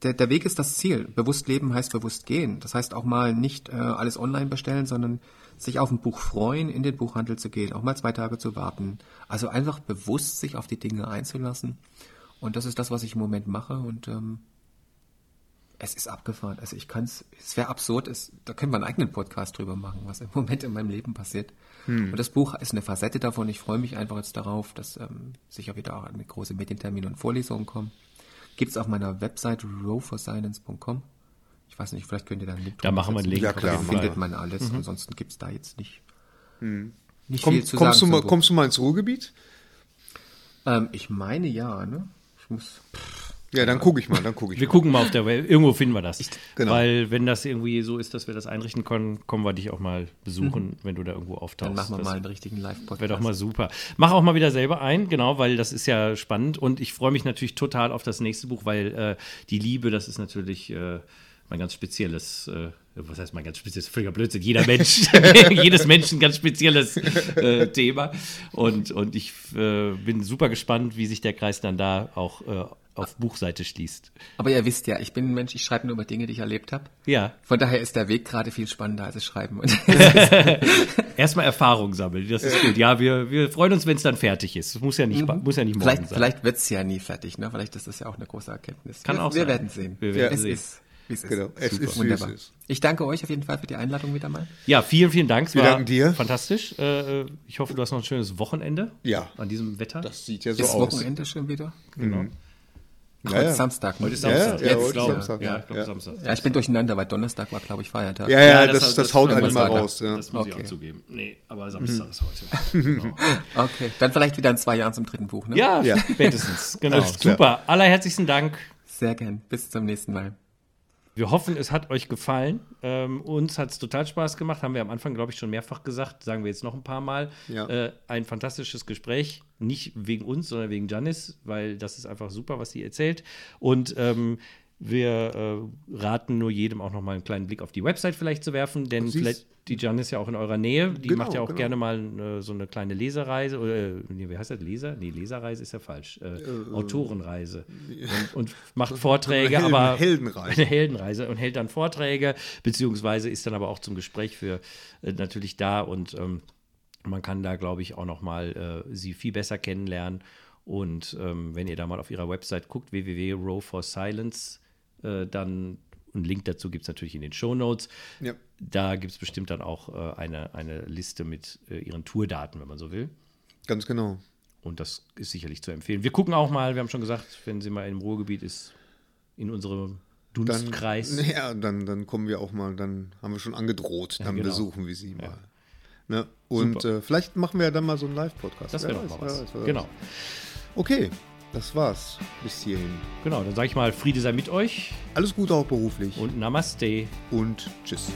der, der Weg ist das Ziel. Bewusst leben heißt bewusst gehen. Das heißt auch mal nicht äh, alles online bestellen, sondern sich auf ein Buch freuen, in den Buchhandel zu gehen, auch mal zwei Tage zu warten. Also einfach bewusst sich auf die Dinge einzulassen. Und das ist das, was ich im Moment mache. Und ähm, es ist abgefahren. Also ich kann es, es wäre absurd, es, da können wir einen eigenen Podcast drüber machen, was im Moment in meinem Leben passiert. Hm. Und das Buch ist eine Facette davon. Ich freue mich einfach jetzt darauf, dass ähm, sicher wieder auch eine große Medientermine und Vorlesungen kommen. Gibt es auf meiner Website rowforsilence.com. Ich weiß nicht, vielleicht könnt ihr da einen Link Da machen wir einen Link. Ja, klar. Da findet man alles. Mhm. Ansonsten gibt es da jetzt nicht, hm. nicht Komm, viel zu kommst sagen. Du mal, kommst du mal ins Ruhrgebiet? Ähm, ich meine ja, ne? Ich muss. Pff. Ja, dann gucke ich mal, dann gucke ich Wir mal. gucken mal auf der Welt. Irgendwo finden wir das. Ich, genau. Weil, wenn das irgendwie so ist, dass wir das einrichten können, kommen wir dich auch mal besuchen, mhm. wenn du da irgendwo auftauchst. Dann machen wir das mal einen richtigen Live-Podcast. Wäre doch mal super. Mach auch mal wieder selber ein, genau, weil das ist ja spannend. Und ich freue mich natürlich total auf das nächste Buch, weil äh, die Liebe, das ist natürlich äh, mein ganz spezielles. Äh, was heißt mein ganz spezielles, völliger Blödsinn, jeder Mensch, jedes Menschen ganz spezielles äh, Thema. Und, und ich äh, bin super gespannt, wie sich der Kreis dann da auch äh, auf Buchseite schließt. Aber ihr wisst ja, ich bin ein Mensch, ich schreibe nur über Dinge, die ich erlebt habe. Ja. Von daher ist der Weg gerade viel spannender als das Schreiben. Erstmal Erfahrung sammeln, das ist gut. Ja, wir, wir freuen uns, wenn es dann fertig ist. Es muss ja nicht, mhm. muss ja nicht morgen vielleicht, sein. Vielleicht wird es ja nie fertig, ne? Vielleicht ist das ja auch eine große Erkenntnis. Kann wir, auch wir sein. werden sehen. Wir werden es sehen. Ist, wie es ist. Genau. Es Super. ist, Wunderbar. ist. Ich danke euch auf jeden Fall für die Einladung wieder mal. Ja, vielen, vielen Dank. Es Wir war danken dir. Fantastisch. Äh, Ich hoffe, du hast noch ein schönes Wochenende. Ja. An diesem Wetter. Das sieht ja so Ist aus. Wochenende schon wieder? genau. Ach, Ja, heute ja. ist Samstag. ne? Heute ist Ja, Samstag. ja, Jetzt, heute ist glaub- Samstag, Ja, ja. ich glaube Ja. Samstag. Ja, ich bin durcheinander, weil Donnerstag war, glaube ich, Feiertag. Ja, ja, das, das, das- haut einen mal raus. Ja. Das muss ich Okay. auch zugeben. Nee, aber Samstag ist heute. Genau. Okay, dann vielleicht wieder in zwei Jahren zum dritten Buch, ne? Ja, Ja. spätestens. Genau. Super. Allerherzigsten Dank. Sehr gern. Bis zum nächsten Mal. Wir hoffen, es hat euch gefallen. Ähm, uns hat es total Spaß gemacht. Haben wir am Anfang, glaube ich, schon mehrfach gesagt. Sagen wir jetzt noch ein paar Mal. Ja. Äh, ein fantastisches Gespräch. Nicht wegen uns, sondern wegen Janis, weil das ist einfach super, was sie erzählt. Und ähm, wir äh, raten nur jedem auch noch mal einen kleinen Blick auf die Website vielleicht zu werfen, denn vielleicht die Jan ist ja auch in eurer Nähe. Die Genau, macht ja auch genau. gerne mal äh, so eine kleine Lesereise. Oder, äh, nee, wie heißt das? Leser? Nee, Leserreise ist ja falsch. Äh, Autorenreise. Und, und macht Vorträge, Helden- aber. Heldenreise. Eine Heldenreise und hält dann Vorträge, beziehungsweise ist dann aber auch zum Gespräch für äh, natürlich da und ähm, man kann da, glaube ich, auch noch mal äh, sie viel besser kennenlernen. Und ähm, wenn ihr da mal auf ihrer Website guckt, www.row for Silence, äh, dann einen Link dazu gibt es natürlich in den Show Notes. Ja. Da gibt es bestimmt dann auch äh, eine, eine Liste mit äh, ihren Tourdaten, wenn man so will. Ganz genau. Und das ist sicherlich zu empfehlen. Wir gucken auch mal, wir haben schon gesagt, wenn sie mal im Ruhrgebiet ist, in unserem Dann, Dunstkreis. ja, dann, dann kommen wir auch mal, dann haben wir schon angedroht, dann genau. besuchen wir sie mal. Ne? Und äh, vielleicht machen wir ja dann mal so einen Live-Podcast. Das wäre doch mal was. weiß. Genau. Okay, das war's bis hierhin. Genau, dann sage ich mal, Friede sei mit euch Alles Gute auch beruflich und Namaste. und tschüss.